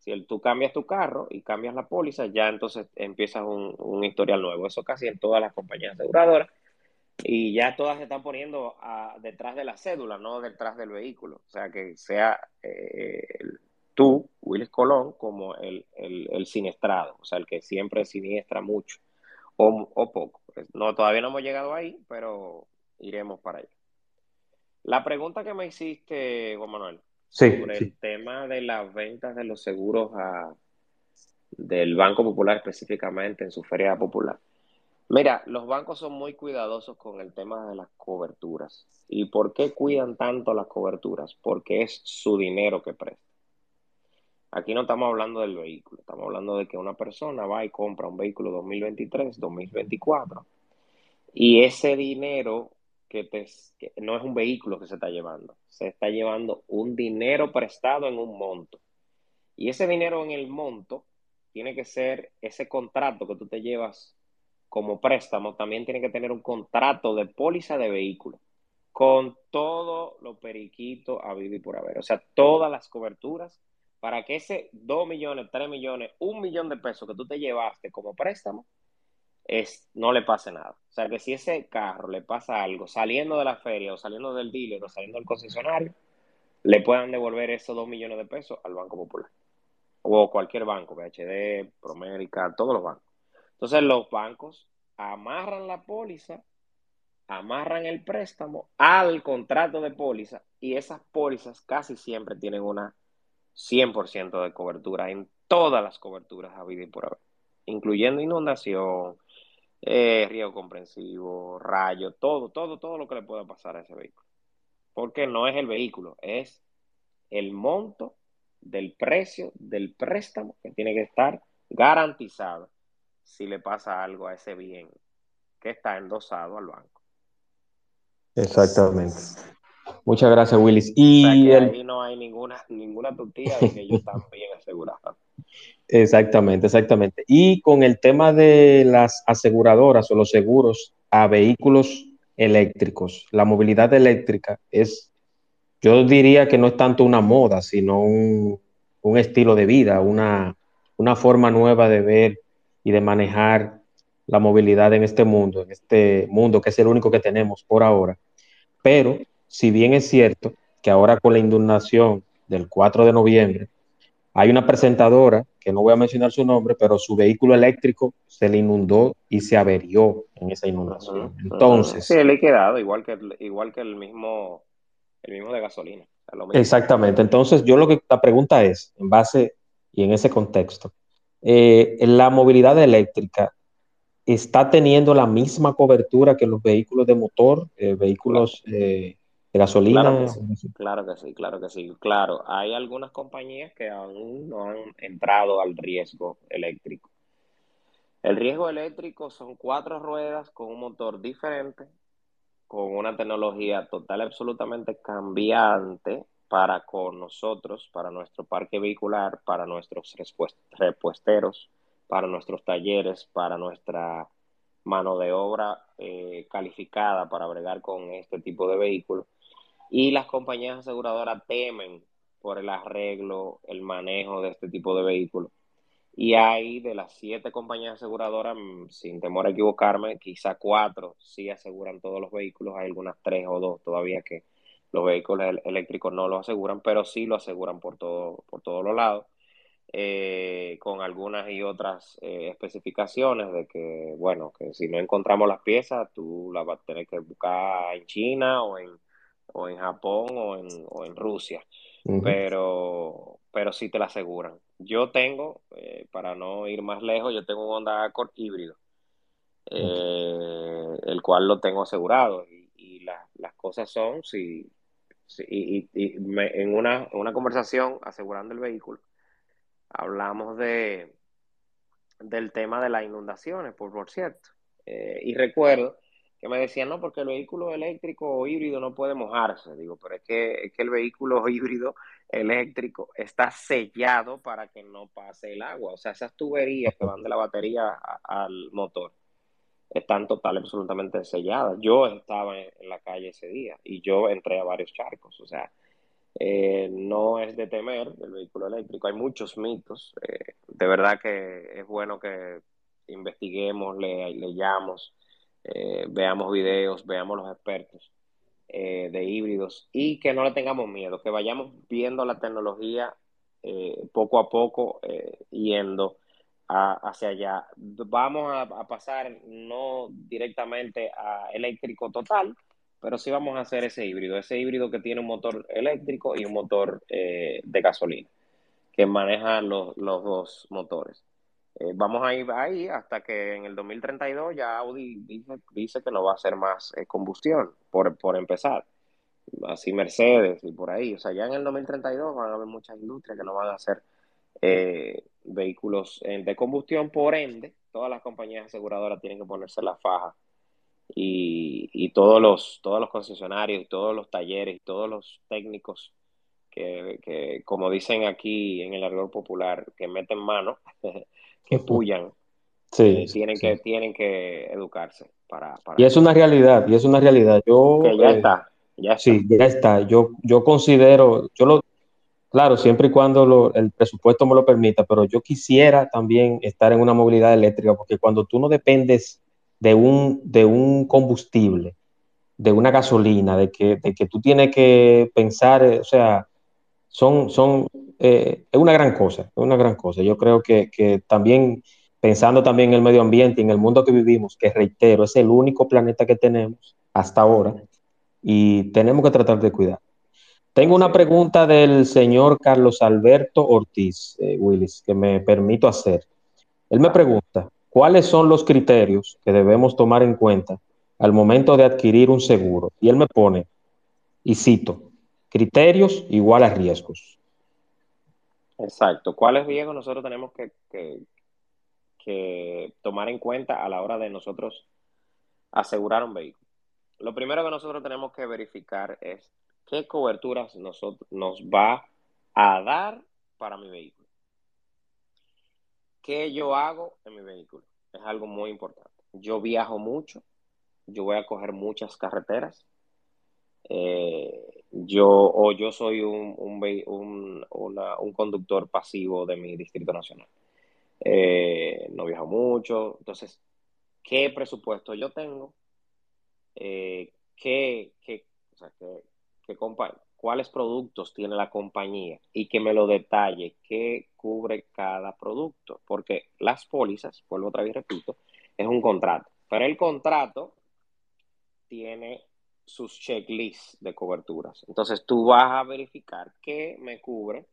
Si tú cambias tu carro y cambias la póliza, ya entonces empiezas un, historial nuevo. Eso casi en todas las compañías aseguradoras. Y ya todas se están poniendo detrás de la cédula, no detrás del vehículo. O sea, que sea eh, tú, Willis Colón, como el, el, siniestrado, o sea, el que siempre siniestra mucho o, o poco. No, todavía no hemos llegado ahí, pero iremos para allá. La pregunta que me hiciste, Juan Manuel, sobre el tema de las ventas de los seguros a, del Banco Popular específicamente en su feria popular. Mira, los bancos son muy cuidadosos con el tema de las coberturas. ¿Y por qué cuidan tanto las coberturas? Porque es su dinero que presta. Aquí no estamos hablando del vehículo, estamos hablando de que una persona va y compra un vehículo 2023, 2024, y ese dinero que, no es un vehículo que se está llevando, se está llevando un dinero prestado en un monto. Y ese dinero en el monto tiene que ser ese contrato que tú te llevas como préstamo, también tiene que tener un contrato de póliza de vehículo con todo lo periquito habido y por haber. O sea, todas las coberturas para que ese 2 millones, 3 millones, 1 millón de pesos que tú te llevaste como préstamo es, no le pase nada. O sea que si ese carro le pasa algo saliendo de la feria o saliendo del dealer o saliendo del concesionario, le puedan devolver esos 2 millones de pesos al Banco Popular. O cualquier banco, BHD, Promérica, todos los bancos. Entonces los bancos amarran la póliza, amarran el préstamo al contrato de póliza y esas pólizas casi siempre tienen una 100% de cobertura en todas las coberturas a vida y por haber, incluyendo inundación, eh, río comprensivo, rayo, todo, todo, todo lo que le pueda pasar a ese vehículo. Porque no es el vehículo, es el monto del precio del préstamo que tiene que estar garantizado si le pasa algo a ese bien que está endosado al banco. Exactamente. Muchas gracias, Willis. Y ahí no hay ninguna, ninguna tutía de que ellos están bien asegurados. Exactamente, exactamente. Y con el tema de las aseguradoras o los seguros a vehículos eléctricos, la movilidad eléctrica es, yo diría que no es tanto una moda, sino un, estilo de vida, una, una forma nueva de ver y de manejar la movilidad en este mundo, en este mundo que es el único que tenemos por ahora. Pero si bien es cierto que ahora con la inundación del 4 de noviembre, hay una presentadora, que no voy a mencionar su nombre, pero su vehículo eléctrico se le inundó y se averió en esa inundación. Entonces. Sí, quedado, igual que, igual que el mismo, el mismo de gasolina. Exactamente. Entonces, yo lo que la pregunta es, en base y en ese contexto, eh, la movilidad eléctrica está teniendo la misma cobertura que los vehículos de motor, eh, vehículos eh, de gasolina. Claro que, sí, claro que sí, claro Hay algunas compañías que aún no han entrado al riesgo eléctrico. El riesgo eléctrico son cuatro ruedas con un motor diferente, con una tecnología total absolutamente cambiante para con nosotros, para nuestro parque vehicular, para nuestros repuesteros, para nuestros talleres, para nuestra mano de obra eh, calificada para bregar con este tipo de vehículos y las compañías aseguradoras temen por el arreglo, el manejo de este tipo de vehículos. Y hay de las siete compañías aseguradoras, mm, sin temor a equivocarme, quizá cuatro sí aseguran todos los vehículos, hay algunas tres o dos todavía que los vehículos eléctricos no lo aseguran, pero sí lo aseguran por, todo, por todos los lados, eh, con algunas y otras eh, especificaciones de que, bueno, que si no encontramos las piezas, tú las vas a tener que buscar en China o en, o en Japón o en, o en Rusia, pero, pero sí te la aseguran. Yo tengo, eh, para no ir más lejos, yo tengo un Honda Accord híbrido, el cual lo tengo asegurado y, las cosas son, si y, en, una, una conversación asegurando el vehículo, hablamos de del tema de las inundaciones, por, por cierto. Eh, y recuerdo que me decían, no, porque el vehículo eléctrico o híbrido no puede mojarse. Digo, pero es que, es que el vehículo híbrido eléctrico está sellado para que no pase el agua. O sea, esas tuberías que van de la batería al motor están total absolutamente selladas. Yo estaba en, la calle ese día y yo entré a varios charcos, o sea, eh, no es de temer el vehículo eléctrico, hay muchos mitos, eh, de verdad que es bueno que investiguemos, le, leyamos, eh, veamos videos, veamos los expertos de híbridos y que no le tengamos miedo, que vayamos viendo la tecnología poco a poco yendo hacia allá. Vamos a, pasar no directamente a eléctrico total, pero sí vamos a hacer ese híbrido, ese híbrido que tiene un motor eléctrico y un motor eh, de gasolina, que maneja los, dos motores. Eh, vamos a ir ahí hasta que en el 2032 ya Audi dice, que no va a hacer más eh, combustión, por, por empezar. Así Mercedes y por ahí. O sea, ya en el 2032 van a haber muchas industrias que no van a hacer vehículos de combustión, por ende, todas las compañías aseguradoras tienen que ponerse la faja y, todos, los, todos los concesionarios y todos los talleres y todos los técnicos que, como dicen aquí en el argot popular, que meten mano, que pullan, eh, tienen, Que, tienen que educarse. Para, y es una realidad, y es una realidad. Yo, ya eh, está. Ya Sí, ya está. Yo, yo considero, yo lo, Claro, siempre y cuando el presupuesto me lo permita, pero yo quisiera también estar en una movilidad eléctrica, porque cuando tú no dependes de un, de un combustible, de una gasolina, de que, de que tú tienes que pensar, eh, o sea, son, son, eh, es una gran cosa, es una gran cosa. Yo creo que, que también, pensando también en el medio ambiente y en el mundo que vivimos, que reitero, es el único planeta que tenemos hasta ahora, y tenemos que tratar de cuidar. Tengo una pregunta del señor Carlos Alberto Ortiz, eh, Willis, que me permito hacer. Él me pregunta, ¿cuáles son los criterios que debemos tomar en cuenta al momento de adquirir un seguro? Y él me pone, y cito, criterios igual a riesgos. Exacto. ¿Cuáles riesgos nosotros tenemos que, que tomar en cuenta a la hora de nosotros asegurar un vehículo? Lo primero que nosotros tenemos que verificar es qué coberturas nos, nos va a dar para mi vehículo. ¿Qué yo hago en mi vehículo? Es algo muy importante. Yo viajo mucho, yo voy a coger muchas carreteras. Eh, yo o yo soy un, un, conductor pasivo de mi distrito nacional. Eh, no viajo mucho. Entonces, ¿qué presupuesto yo tengo? Eh, ¿qué, qué, cuáles productos tiene la compañía y que me lo detalle qué cubre cada producto, porque las pólizas, vuelvo otra vez repito, es un contrato, pero el contrato tiene sus checklists de coberturas. Entonces tú vas a verificar qué me cubre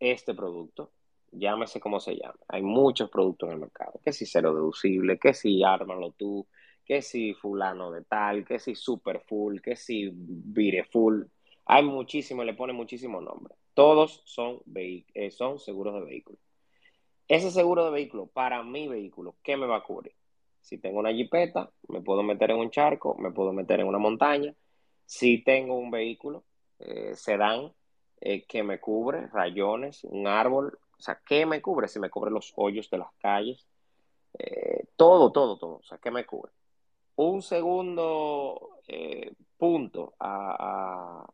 este producto, llámese como se llama. Hay muchos productos en el mercado, que si cero deducible, que si ármalo tú, que si fulano de tal, que si super full, que si vire full. Hay muchísimo, le pone muchísimo nombre. Todos son, eh, son seguros de vehículo. Ese seguro de vehículo, para mi vehículo, ¿qué me va a cubrir? Si tengo una jipeta, me puedo meter en un charco, me puedo meter en una montaña. Si tengo un vehículo eh, sedán eh, que me cubre, rayones, un árbol, o sea, ¿qué me cubre? Si me cubre los hoyos de las calles, todo, todo, todo, o sea, ¿qué me cubre? Un segundo eh, punto a,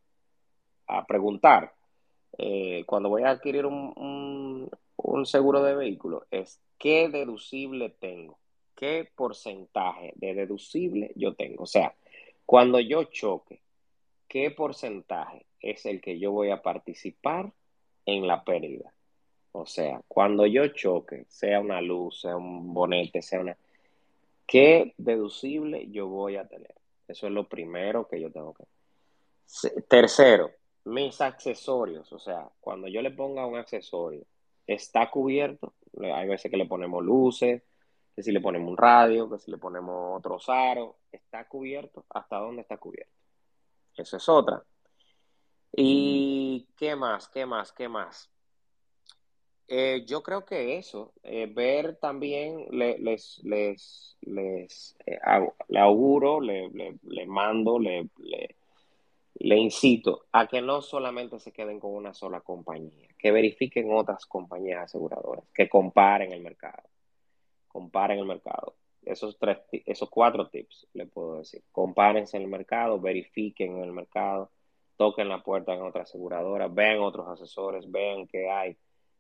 preguntar eh, cuando voy a adquirir un, un seguro de vehículo es qué deducible tengo, qué porcentaje de deducible yo tengo. O sea, cuando yo choque, ¿qué porcentaje es el que yo voy a participar en la pérdida? O sea, cuando yo choque, sea una luz, sea un bonete, sea una... ¿Qué deducible yo voy a tener? Eso es lo primero que yo tengo que... Tercero, mis accesorios. O sea, cuando yo le ponga un accesorio, ¿está cubierto? Hay veces que le ponemos luces, que si le ponemos un radio, que si le ponemos otro aro, ¿está cubierto? ¿Hasta dónde está cubierto? Eso es otra. ¿Y qué más? ¿Qué más? ¿Qué más? Eh, yo creo que eso, eh, ver también, les, les, les eh, le auguro, le, le mando, le, le incito a que no solamente se queden con una sola compañía, que verifiquen otras compañías aseguradoras, que comparen el mercado, comparen el mercado. Esos tres, esos cuatro tips le puedo decir. Compárense en el mercado, verifiquen en el mercado, toquen la puerta en otra aseguradora, vean otros asesores, vean qué hay,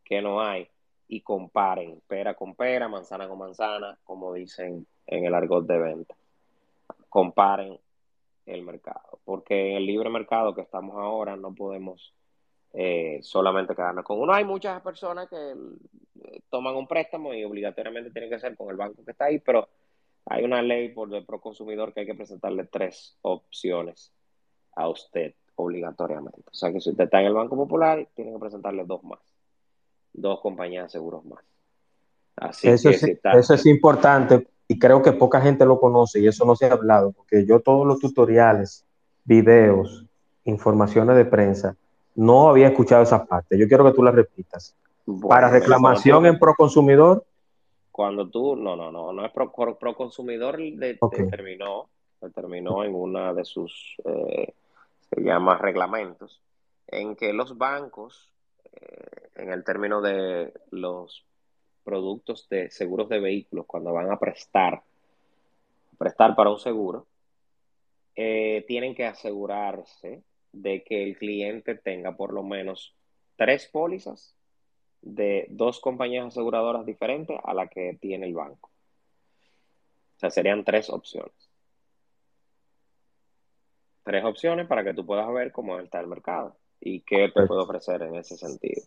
qué no hay y comparen pera con pera, manzana con manzana, como dicen en el argot de venta. Comparen el mercado, porque en el libre mercado que estamos ahora no podemos eh, solamente quedarnos con uno. Hay muchas personas que eh, toman un préstamo y obligatoriamente tienen que ser con el banco que está ahí, pero hay una ley por el pro consumidor que hay que presentarle tres opciones a usted obligatoriamente. O sea que si usted está en el Banco Popular, tiene que presentarle dos más, dos compañías de seguros más. Así eso, es, eso es importante y creo que poca gente lo conoce y eso no se ha hablado, porque yo todos los tutoriales, videos, informaciones de prensa, no había escuchado esa parte. Yo quiero que tú la repitas. Para reclamación en pro consumidor. Cuando tú, no, no, no, no es pro, pro consumidor, determinó, determinó en una de sus, eh, se llama reglamentos, en que los bancos, en el término de los productos de seguros de vehículos cuando van a prestar, prestar para un seguro, eh, tienen que asegurarse de que el cliente tenga por lo menos tres pólizas de dos compañías aseguradoras diferentes a la que tiene el banco. O sea, serían tres opciones. Tres opciones para que tú puedas ver cómo está el mercado y qué te puede ofrecer en ese sentido.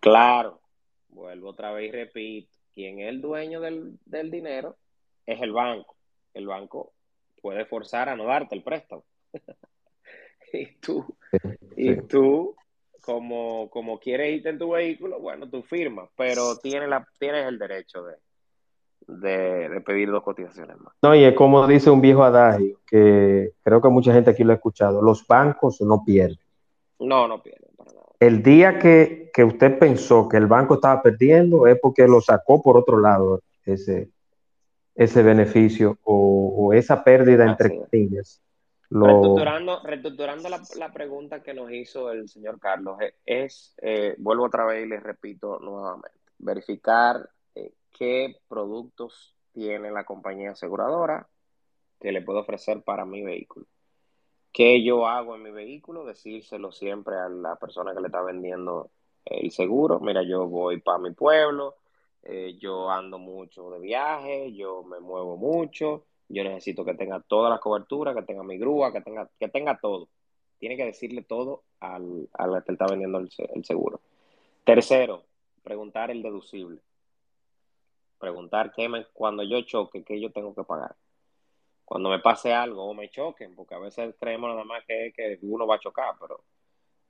Claro, vuelvo otra vez y repito, quien es el dueño del, dinero es el banco. El banco puede forzar a no darte el préstamo. y tú, y tú como, como quieres irte en tu vehículo, bueno, tú firmas, pero tienes, la, tienes el derecho de, de, pedir dos cotizaciones más. No, y es como dice un viejo adagio, que creo que mucha gente aquí lo ha escuchado, los bancos no pierden. No, no pierden el día que, usted pensó que el banco estaba perdiendo es porque lo sacó por otro lado ese, ese beneficio o, esa pérdida entre comillas. Reestructurando, la, pregunta que nos hizo el señor Carlos, eh, es, eh, vuelvo otra vez y les repito nuevamente, verificar eh, qué productos tiene la compañía aseguradora que le puedo ofrecer para mi vehículo qué yo hago en mi vehículo, decírselo siempre a la persona que le está vendiendo el seguro. Mira, yo voy para mi pueblo, eh, yo ando mucho de viaje, yo me muevo mucho, yo necesito que tenga toda la cobertura, que tenga mi grúa, que tenga, que tenga todo. Tiene que decirle todo al, al que está vendiendo el, seguro. Tercero, preguntar el deducible. Preguntar qué me, cuando yo choque, qué yo tengo que pagar cuando me pase algo o me choquen, porque a veces creemos nada más que, que uno va a chocar, pero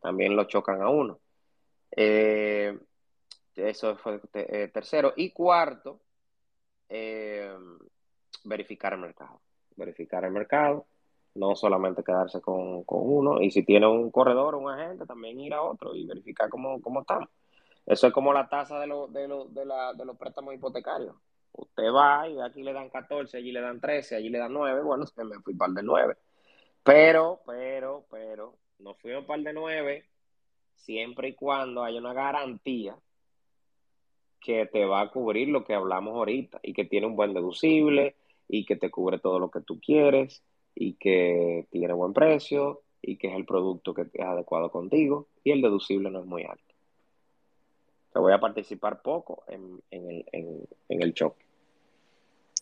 también lo chocan a uno. Eh, eso fue eh, tercero. Y cuarto, eh, verificar el mercado. Verificar el mercado, no solamente quedarse con, uno. Y si tiene un corredor un agente, también ir a otro y verificar cómo, cómo estamos. Eso es como la tasa de, de, de, la, de los préstamos hipotecarios. Usted va y aquí le dan 14, allí le dan 13, allí le dan 9. Bueno, usted me fui para el de 9. Pero, pero, pero, no fuimos para el de 9 siempre y cuando haya una garantía que te va a cubrir lo que hablamos ahorita y que tiene un buen deducible y que te cubre todo lo que tú quieres y que tiene buen precio y que es el producto que es adecuado contigo y el deducible no es muy alto. Te voy a participar poco en, el, en choque.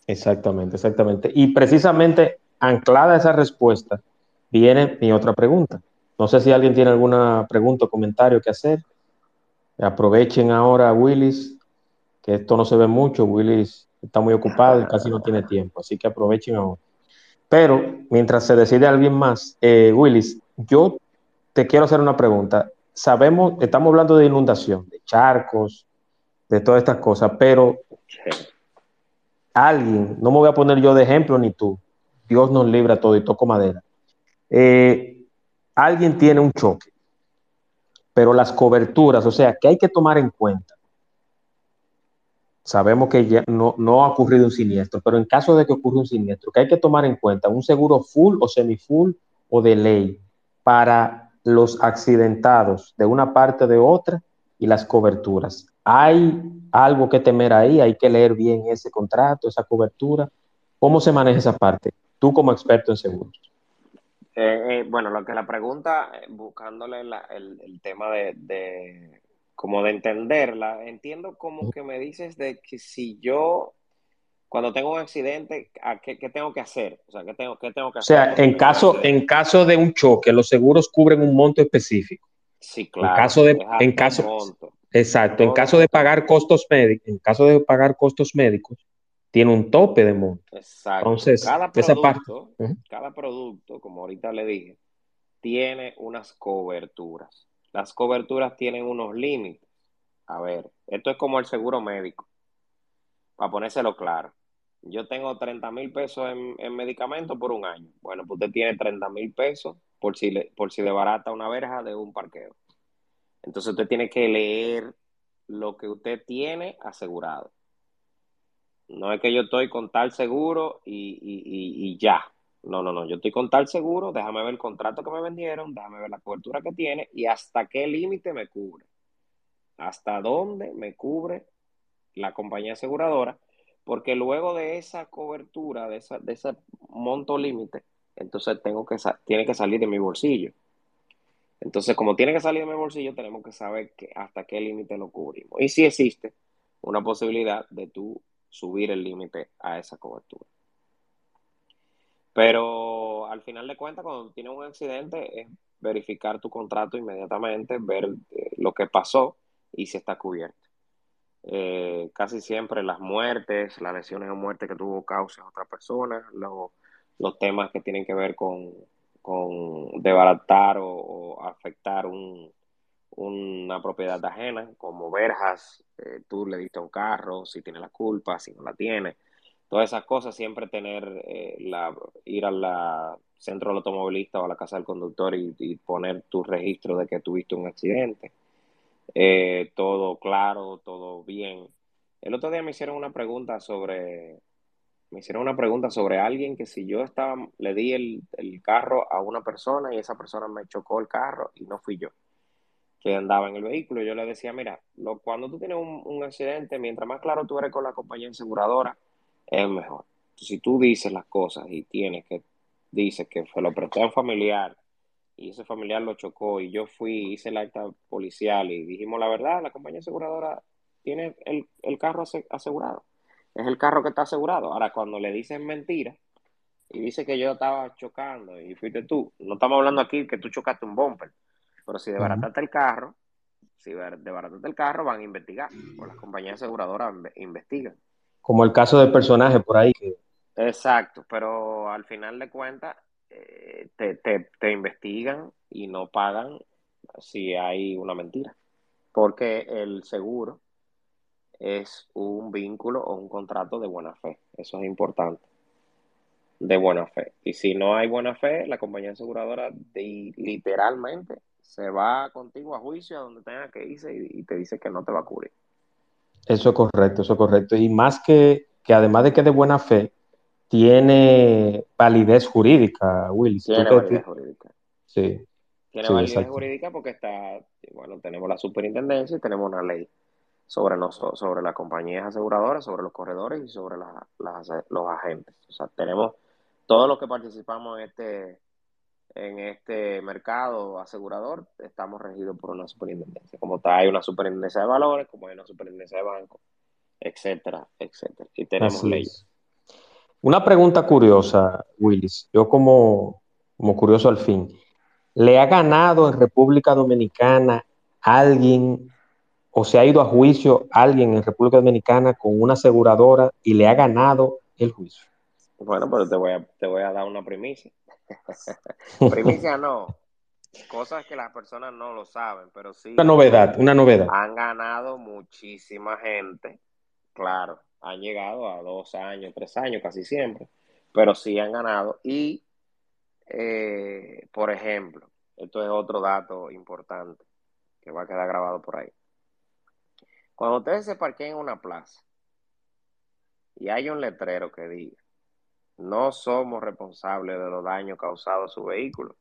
Exactamente, exactamente. Y precisamente anclada a esa respuesta viene mi otra pregunta. No sé si alguien tiene alguna pregunta o comentario que hacer. Aprovechen ahora, Willis, que esto no se ve mucho. Willis está muy ocupado y casi no tiene tiempo, así que aprovechen ahora. Pero mientras se decide alguien más, eh, Willis, yo te quiero hacer una pregunta. Sabemos, estamos hablando de inundación, de charcos, de todas estas cosas, pero alguien, no me voy a poner yo de ejemplo ni tú, Dios nos libra todo y toco madera. Eh, alguien tiene un choque, pero las coberturas, o sea, que hay que tomar en cuenta. Sabemos que ya no, no ha ocurrido un siniestro, pero en caso de que ocurra un siniestro, que hay que tomar en cuenta un seguro full o semi-full o de ley para los accidentados de una parte de otra y las coberturas. ¿Hay algo que temer ahí? ¿Hay que leer bien ese contrato, esa cobertura? ¿Cómo se maneja esa parte? Tú como experto en seguros. Eh, eh, bueno, lo que la pregunta, eh, buscándole el, tema de, como de entenderla, entiendo como que me dices de que si yo, cuando tengo un accidente, qué, tengo que hacer? O sea, ¿qué tengo, qué tengo que hacer? O sea, en caso, en caso de un choque, los seguros cubren un monto específico. Sí, claro. En caso de, en caso, exacto, en caso de pagar costos médicos, en caso de pagar costos médicos, tiene un tope de monto. Exacto. Entonces, cada producto, cada producto, como ahorita le dije, tiene unas coberturas. Las coberturas tienen unos límites. A ver, esto es como el seguro médico, para ponérselo claro. Yo tengo 30 mil pesos en, en medicamentos por un año. Bueno, pues usted tiene 30 mil pesos por si, le, por si le barata una verja de un parqueo. Entonces usted tiene que leer lo que usted tiene asegurado. No es que yo estoy con tal seguro y, ya. No, no, no. Yo estoy con tal seguro, déjame ver el contrato que me vendieron, déjame ver la cobertura que tiene y hasta qué límite me cubre. Hasta dónde me cubre la compañía aseguradora. Porque luego de esa cobertura, de, esa, de ese monto límite, entonces tengo que tiene que salir de mi bolsillo. Entonces, como tiene que salir de mi bolsillo, tenemos que saber que hasta qué límite lo cubrimos. Y si existe una posibilidad de tú subir el límite a esa cobertura. Pero al final de cuentas, cuando tienes un accidente, es verificar tu contrato inmediatamente, ver eh, lo que pasó y si está cubierto. Eh, casi siempre las muertes, las lesiones o muerte que tuvo causa otra persona, los temas que tienen que ver con, con debaratar o afectar un, una propiedad ajena, como verjas, eh, tú le diste un carro, si tiene la culpa, si no la tiene. Todas esas cosas, siempre tener, eh, la, ir al centro del automovilista o a la casa del conductor y, poner tu registro de que tuviste un accidente. Eh, todo claro, todo bien. El otro día me hicieron una pregunta sobre, me hicieron una pregunta sobre alguien que si yo estaba, le di el, el carro a una persona y esa persona me chocó el carro y no fui yo que andaba en el vehículo. Yo le decía, mira, lo, cuando tú tienes un, accidente, mientras más claro tú eres con la compañía aseguradora, es mejor. si tú dices las cosas y tienes que, dices que fue lo presté a un familiar y ese familiar lo chocó y yo fui, hice el acta policial y dijimos la verdad, la compañía aseguradora tiene el, el carro asegurado. Es el carro que está asegurado. Ahora, cuando le dicen mentira y dice que yo estaba chocando y fuiste tú, no estamos hablando aquí que tú chocaste un bumper pero si desbarataste el carro, si desbarataste el carro, van a investigar, o las compañías aseguradoras investigan. Como el caso del personaje por ahí. Que... Exacto, pero al final de cuentas eh, te, investigan y no pagan si hay una mentira, porque el seguro es un vínculo o un contrato de buena fe, eso es importante, de buena fe. Y si no hay buena fe, la compañía aseguradora literalmente se va contigo a juicio a donde tenga que irse y, te dice que no te va a cubrir. Eso es correcto, eso es correcto. Y más que, que además de que de buena fe, tiene validez jurídica, Will. Tiene validez jurídica. Sí. Tiene validez jurídica porque está, bueno, tenemos la superintendencia y tenemos una ley sobre, sobre las compañías aseguradoras, sobre los corredores y sobre los agentes. O sea, tenemos todos los que participamos en este en este mercado asegurador estamos regidos por una superintendencia. Como está, hay una superintendencia de valores, como hay una superintendencia de bancos, etcétera, etcétera. Y tenemos leyes. Una pregunta curiosa, Willis. Yo como, como curioso al fin. ¿Le ha ganado en República Dominicana alguien o se ha ido a juicio alguien en República Dominicana con una aseguradora y le ha ganado el juicio? Bueno, pero te voy a, te voy a dar una primicia. primicia no. Cosas que las personas no lo saben, pero sí. Una novedad, una novedad. Han ganado muchísima gente. Claro, han llegado a dos años, tres años, casi siempre. Pero sí han ganado. Y, eh, por ejemplo, esto es otro dato importante que va a quedar grabado por ahí. Cuando ustedes se parqueen en una plaza y hay un letrero que diga, no somos responsables de los daños causados a su vehículo,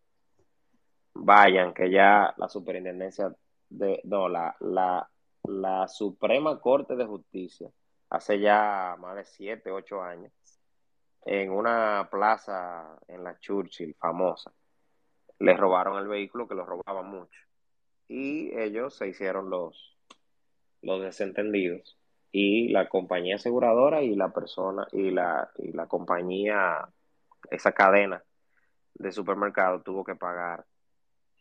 vayan, que ya la superintendencia de, no, la, la, la Suprema Corte de Justicia, hace ya más de siete, ocho años, en una plaza en la Churchill famosa, les robaron el vehículo que lo robaban mucho. Y ellos se hicieron los, los desentendidos y la compañía aseguradora y la persona y la, y la compañía, esa cadena de supermercado tuvo que pagar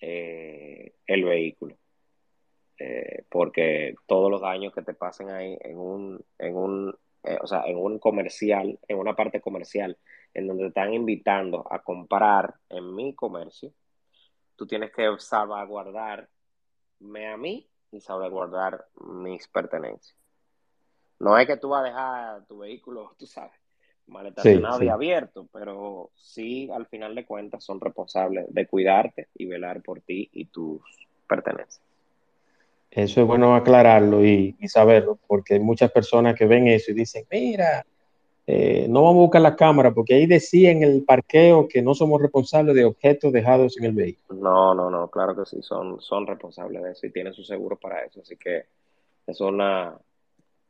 eh, el vehículo. Eh, porque todos los daños que te pasen ahí en un, en un, eh, o sea, en un comercial, en una parte comercial, en donde te están invitando a comprar en mi comercio, tú tienes que salvaguardarme a mí y salvaguardar mis pertenencias. No es que tú vas a dejar tu vehículo, tú sabes, mal estacionado y abierto, pero sí, al final de cuentas, son responsables de cuidarte y velar por ti y tus pertenencias. Eso es bueno aclararlo y, y saberlo, porque hay muchas personas que ven eso y dicen, mira, eh, no vamos a buscar la cámara porque ahí decía en el parqueo que no somos responsables de objetos dejados en el vehículo. No, no, no, claro que sí, son, son responsables de eso y tienen su seguro para eso, así que es una,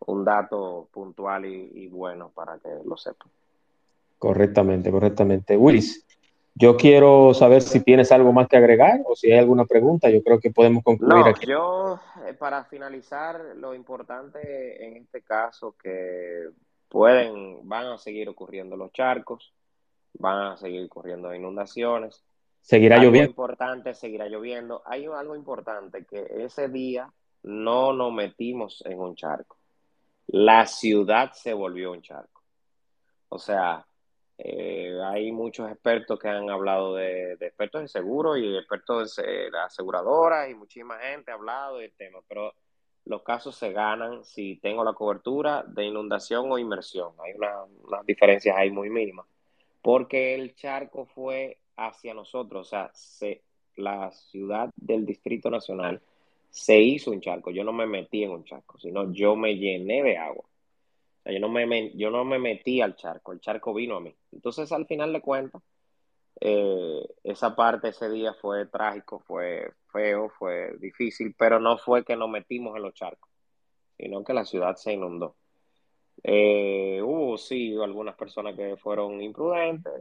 un dato puntual y, bueno para que lo sepan. Correctamente, correctamente. Willis, yo quiero saber si tienes algo más que agregar o si hay alguna pregunta. Yo creo que podemos concluir no, aquí. Yo, eh, para finalizar, lo importante en este caso que pueden, van a seguir ocurriendo los charcos, van a seguir ocurriendo inundaciones. Seguirá algo lloviendo. importante, seguirá lloviendo. Hay algo importante que ese día no nos metimos en un charco. La ciudad se volvió un charco. O sea, eh, hay muchos expertos que han hablado de, expertos de seguro y expertos de aseguradoras y muchísima gente ha hablado del tema, pero los casos se ganan si tengo la cobertura de inundación o inmersión. Hay una, unas diferencias ahí muy mínimas. Porque el charco fue hacia nosotros, o sea, se, la ciudad del Distrito Nacional se hizo un charco. Yo no me metí en un charco, sino yo me llené de agua. Yo, no me, yo no me metí al charco, el charco vino a mí. Entonces, al final de cuentas, eh, esa parte ese día fue trágico, fue feo, fue difícil, pero no fue que nos metimos en los charcos, sino que la ciudad se inundó. Eh, hubo sí algunas personas que fueron imprudentes,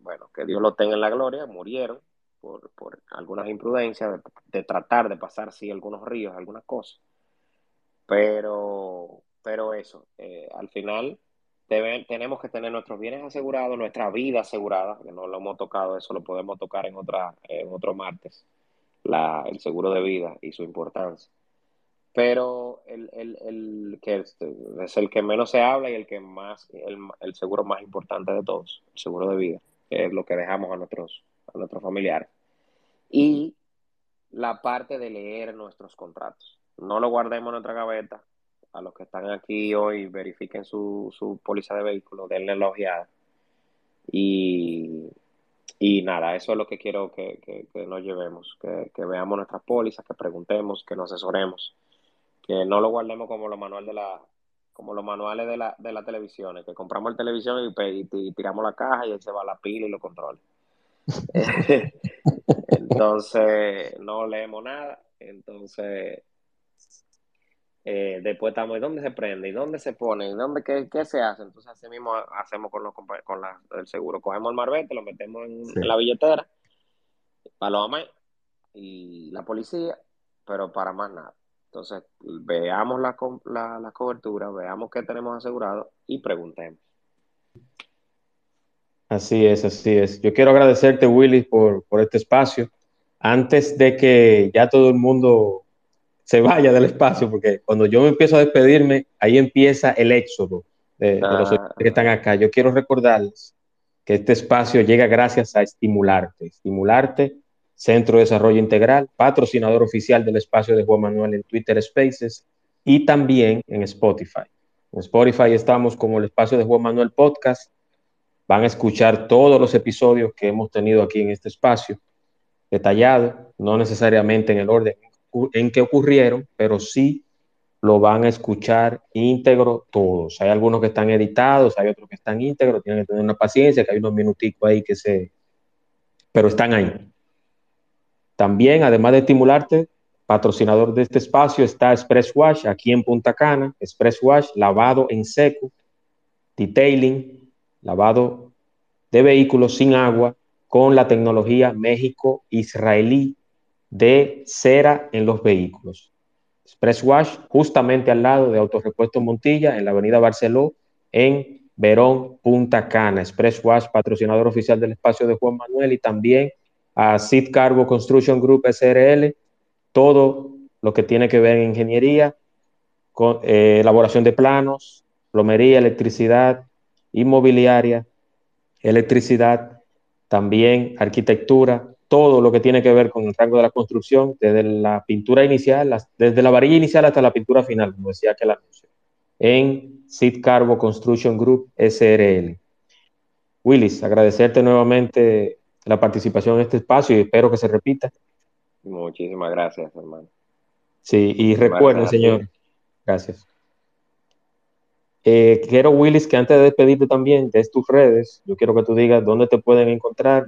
bueno, que Dios lo tenga en la gloria, murieron por, por algunas imprudencias de, de, tratar de pasar sí algunos ríos, algunas cosas. Pero, pero eso, eh, al final debe, tenemos que tener nuestros bienes asegurados, nuestra vida asegurada, que no lo hemos tocado, eso lo podemos tocar en, otra, en otro martes, la, el seguro de vida y su importancia. Pero el, el, el que es, es, el que menos se habla y el que más, el, el, seguro más importante de todos, el seguro de vida, que es lo que dejamos a nuestros, a nuestros familiares. Y la parte de leer nuestros contratos. No lo guardemos en nuestra gaveta, a los que están aquí hoy, verifiquen su, su póliza de vehículo, denle la ojeada. Y, y nada, eso es lo que quiero que, que, que nos llevemos, que, que, veamos nuestras pólizas, que preguntemos, que nos asesoremos, que no lo guardemos como los manuales de la como los manuales de la, de la televisión, que compramos el televisión y, y, y tiramos la caja y él se va a la pila y lo controla. entonces, no leemos nada, entonces eh, después estamos, ¿y dónde se prende? ¿Y dónde se pone? ¿Y dónde, qué, qué se hace? Entonces, así mismo hacemos con, los, con la, el seguro. Cogemos el marbete, lo metemos en, sí. en la billetera Paloma y la policía, pero para más nada. Entonces, veamos la, la, la cobertura, veamos qué tenemos asegurado y preguntemos. Así es, así es. Yo quiero agradecerte, Willy, por, por este espacio. Antes de que ya todo el mundo se vaya del espacio, porque cuando yo me empiezo a despedirme, ahí empieza el éxodo de, los ah. que están acá. Yo quiero recordarles que este espacio llega gracias a Estimularte. Estimularte, Centro de Desarrollo Integral, patrocinador oficial del espacio de Juan Manuel en Twitter Spaces y también en Spotify. En Spotify estamos como el espacio de Juan Manuel Podcast. Van a escuchar todos los episodios que hemos tenido aquí en este espacio, detallado, no necesariamente en el orden en que ocurrieron, pero sí lo van a escuchar íntegro todos. Hay algunos que están editados, hay otros que están íntegros, tienen que tener una paciencia, que hay unos minuticos ahí que se... pero están ahí. También, además de estimularte, patrocinador de este espacio está Express Wash aquí en Punta Cana. Express Wash, lavado en seco, detailing, lavado de vehículos sin agua con la tecnología México-Israelí de cera en los vehículos. Express Wash, justamente al lado de Autorepuesto Montilla, en la avenida Barceló, en Verón, Punta Cana. Express Wash, patrocinador oficial del espacio de Juan Manuel y también a Sid Carbo Construction Group SRL, todo lo que tiene que ver en ingeniería, con, eh, elaboración de planos, plomería, electricidad, inmobiliaria, electricidad, también arquitectura, todo lo que tiene que ver con el rango de la construcción, desde la pintura inicial, desde la varilla inicial hasta la pintura final, como decía que la anuncio, en Sid Carbo Construction Group SRL. Willis, agradecerte nuevamente la participación en este espacio y espero que se repita. Muchísimas gracias, hermano. Sí, y recuerden, señor, gracias. Eh, quiero, Willis, que antes de despedirte también de tus redes, yo quiero que tú digas dónde te pueden encontrar,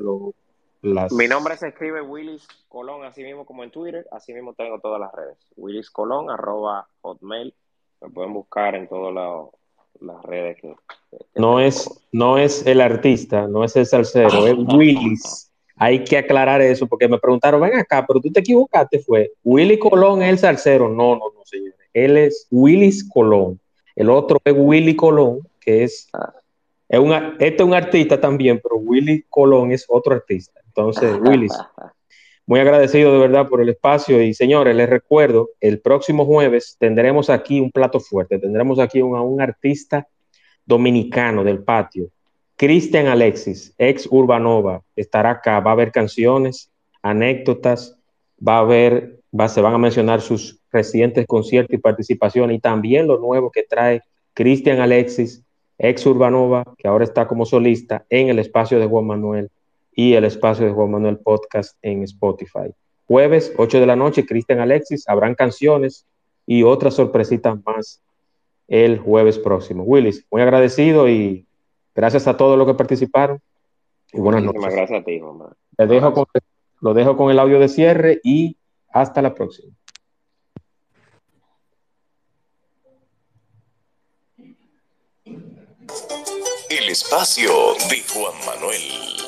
mi nombre se escribe Willis Colón, así mismo como en Twitter, así mismo tengo todas las redes. Willis Colón, arroba hotmail. Me pueden buscar en todas las redes que, no es no es el artista, no es el salsero, es Willis. Hay que aclarar eso porque me preguntaron, ven acá, pero tú te equivocaste, fue Willy Colón es el salsero. No, no, no, señores. Él es Willis Colón. El otro es Willy Colón, que es, ah. es un, este es un artista también, pero Willy Colón es otro artista. Entonces, Willis, muy agradecido de verdad por el espacio y señores, les recuerdo, el próximo jueves tendremos aquí un plato fuerte, tendremos aquí a un, artista dominicano del patio, Cristian Alexis, ex Urbanova, estará acá, va a haber canciones, anécdotas, va a haber, va, se van a mencionar sus recientes conciertos y participación y también lo nuevo que trae Cristian Alexis, ex Urbanova, que ahora está como solista en el espacio de Juan Manuel y el espacio de Juan Manuel Podcast en Spotify. Jueves, 8 de la noche, Cristian Alexis, habrán canciones y otras sorpresitas más el jueves próximo. Willis, muy agradecido y gracias a todos los que participaron. Y buenas noches. gracias a ti, mamá. dejo lo dejo con el audio de cierre y hasta la próxima. El espacio de Juan Manuel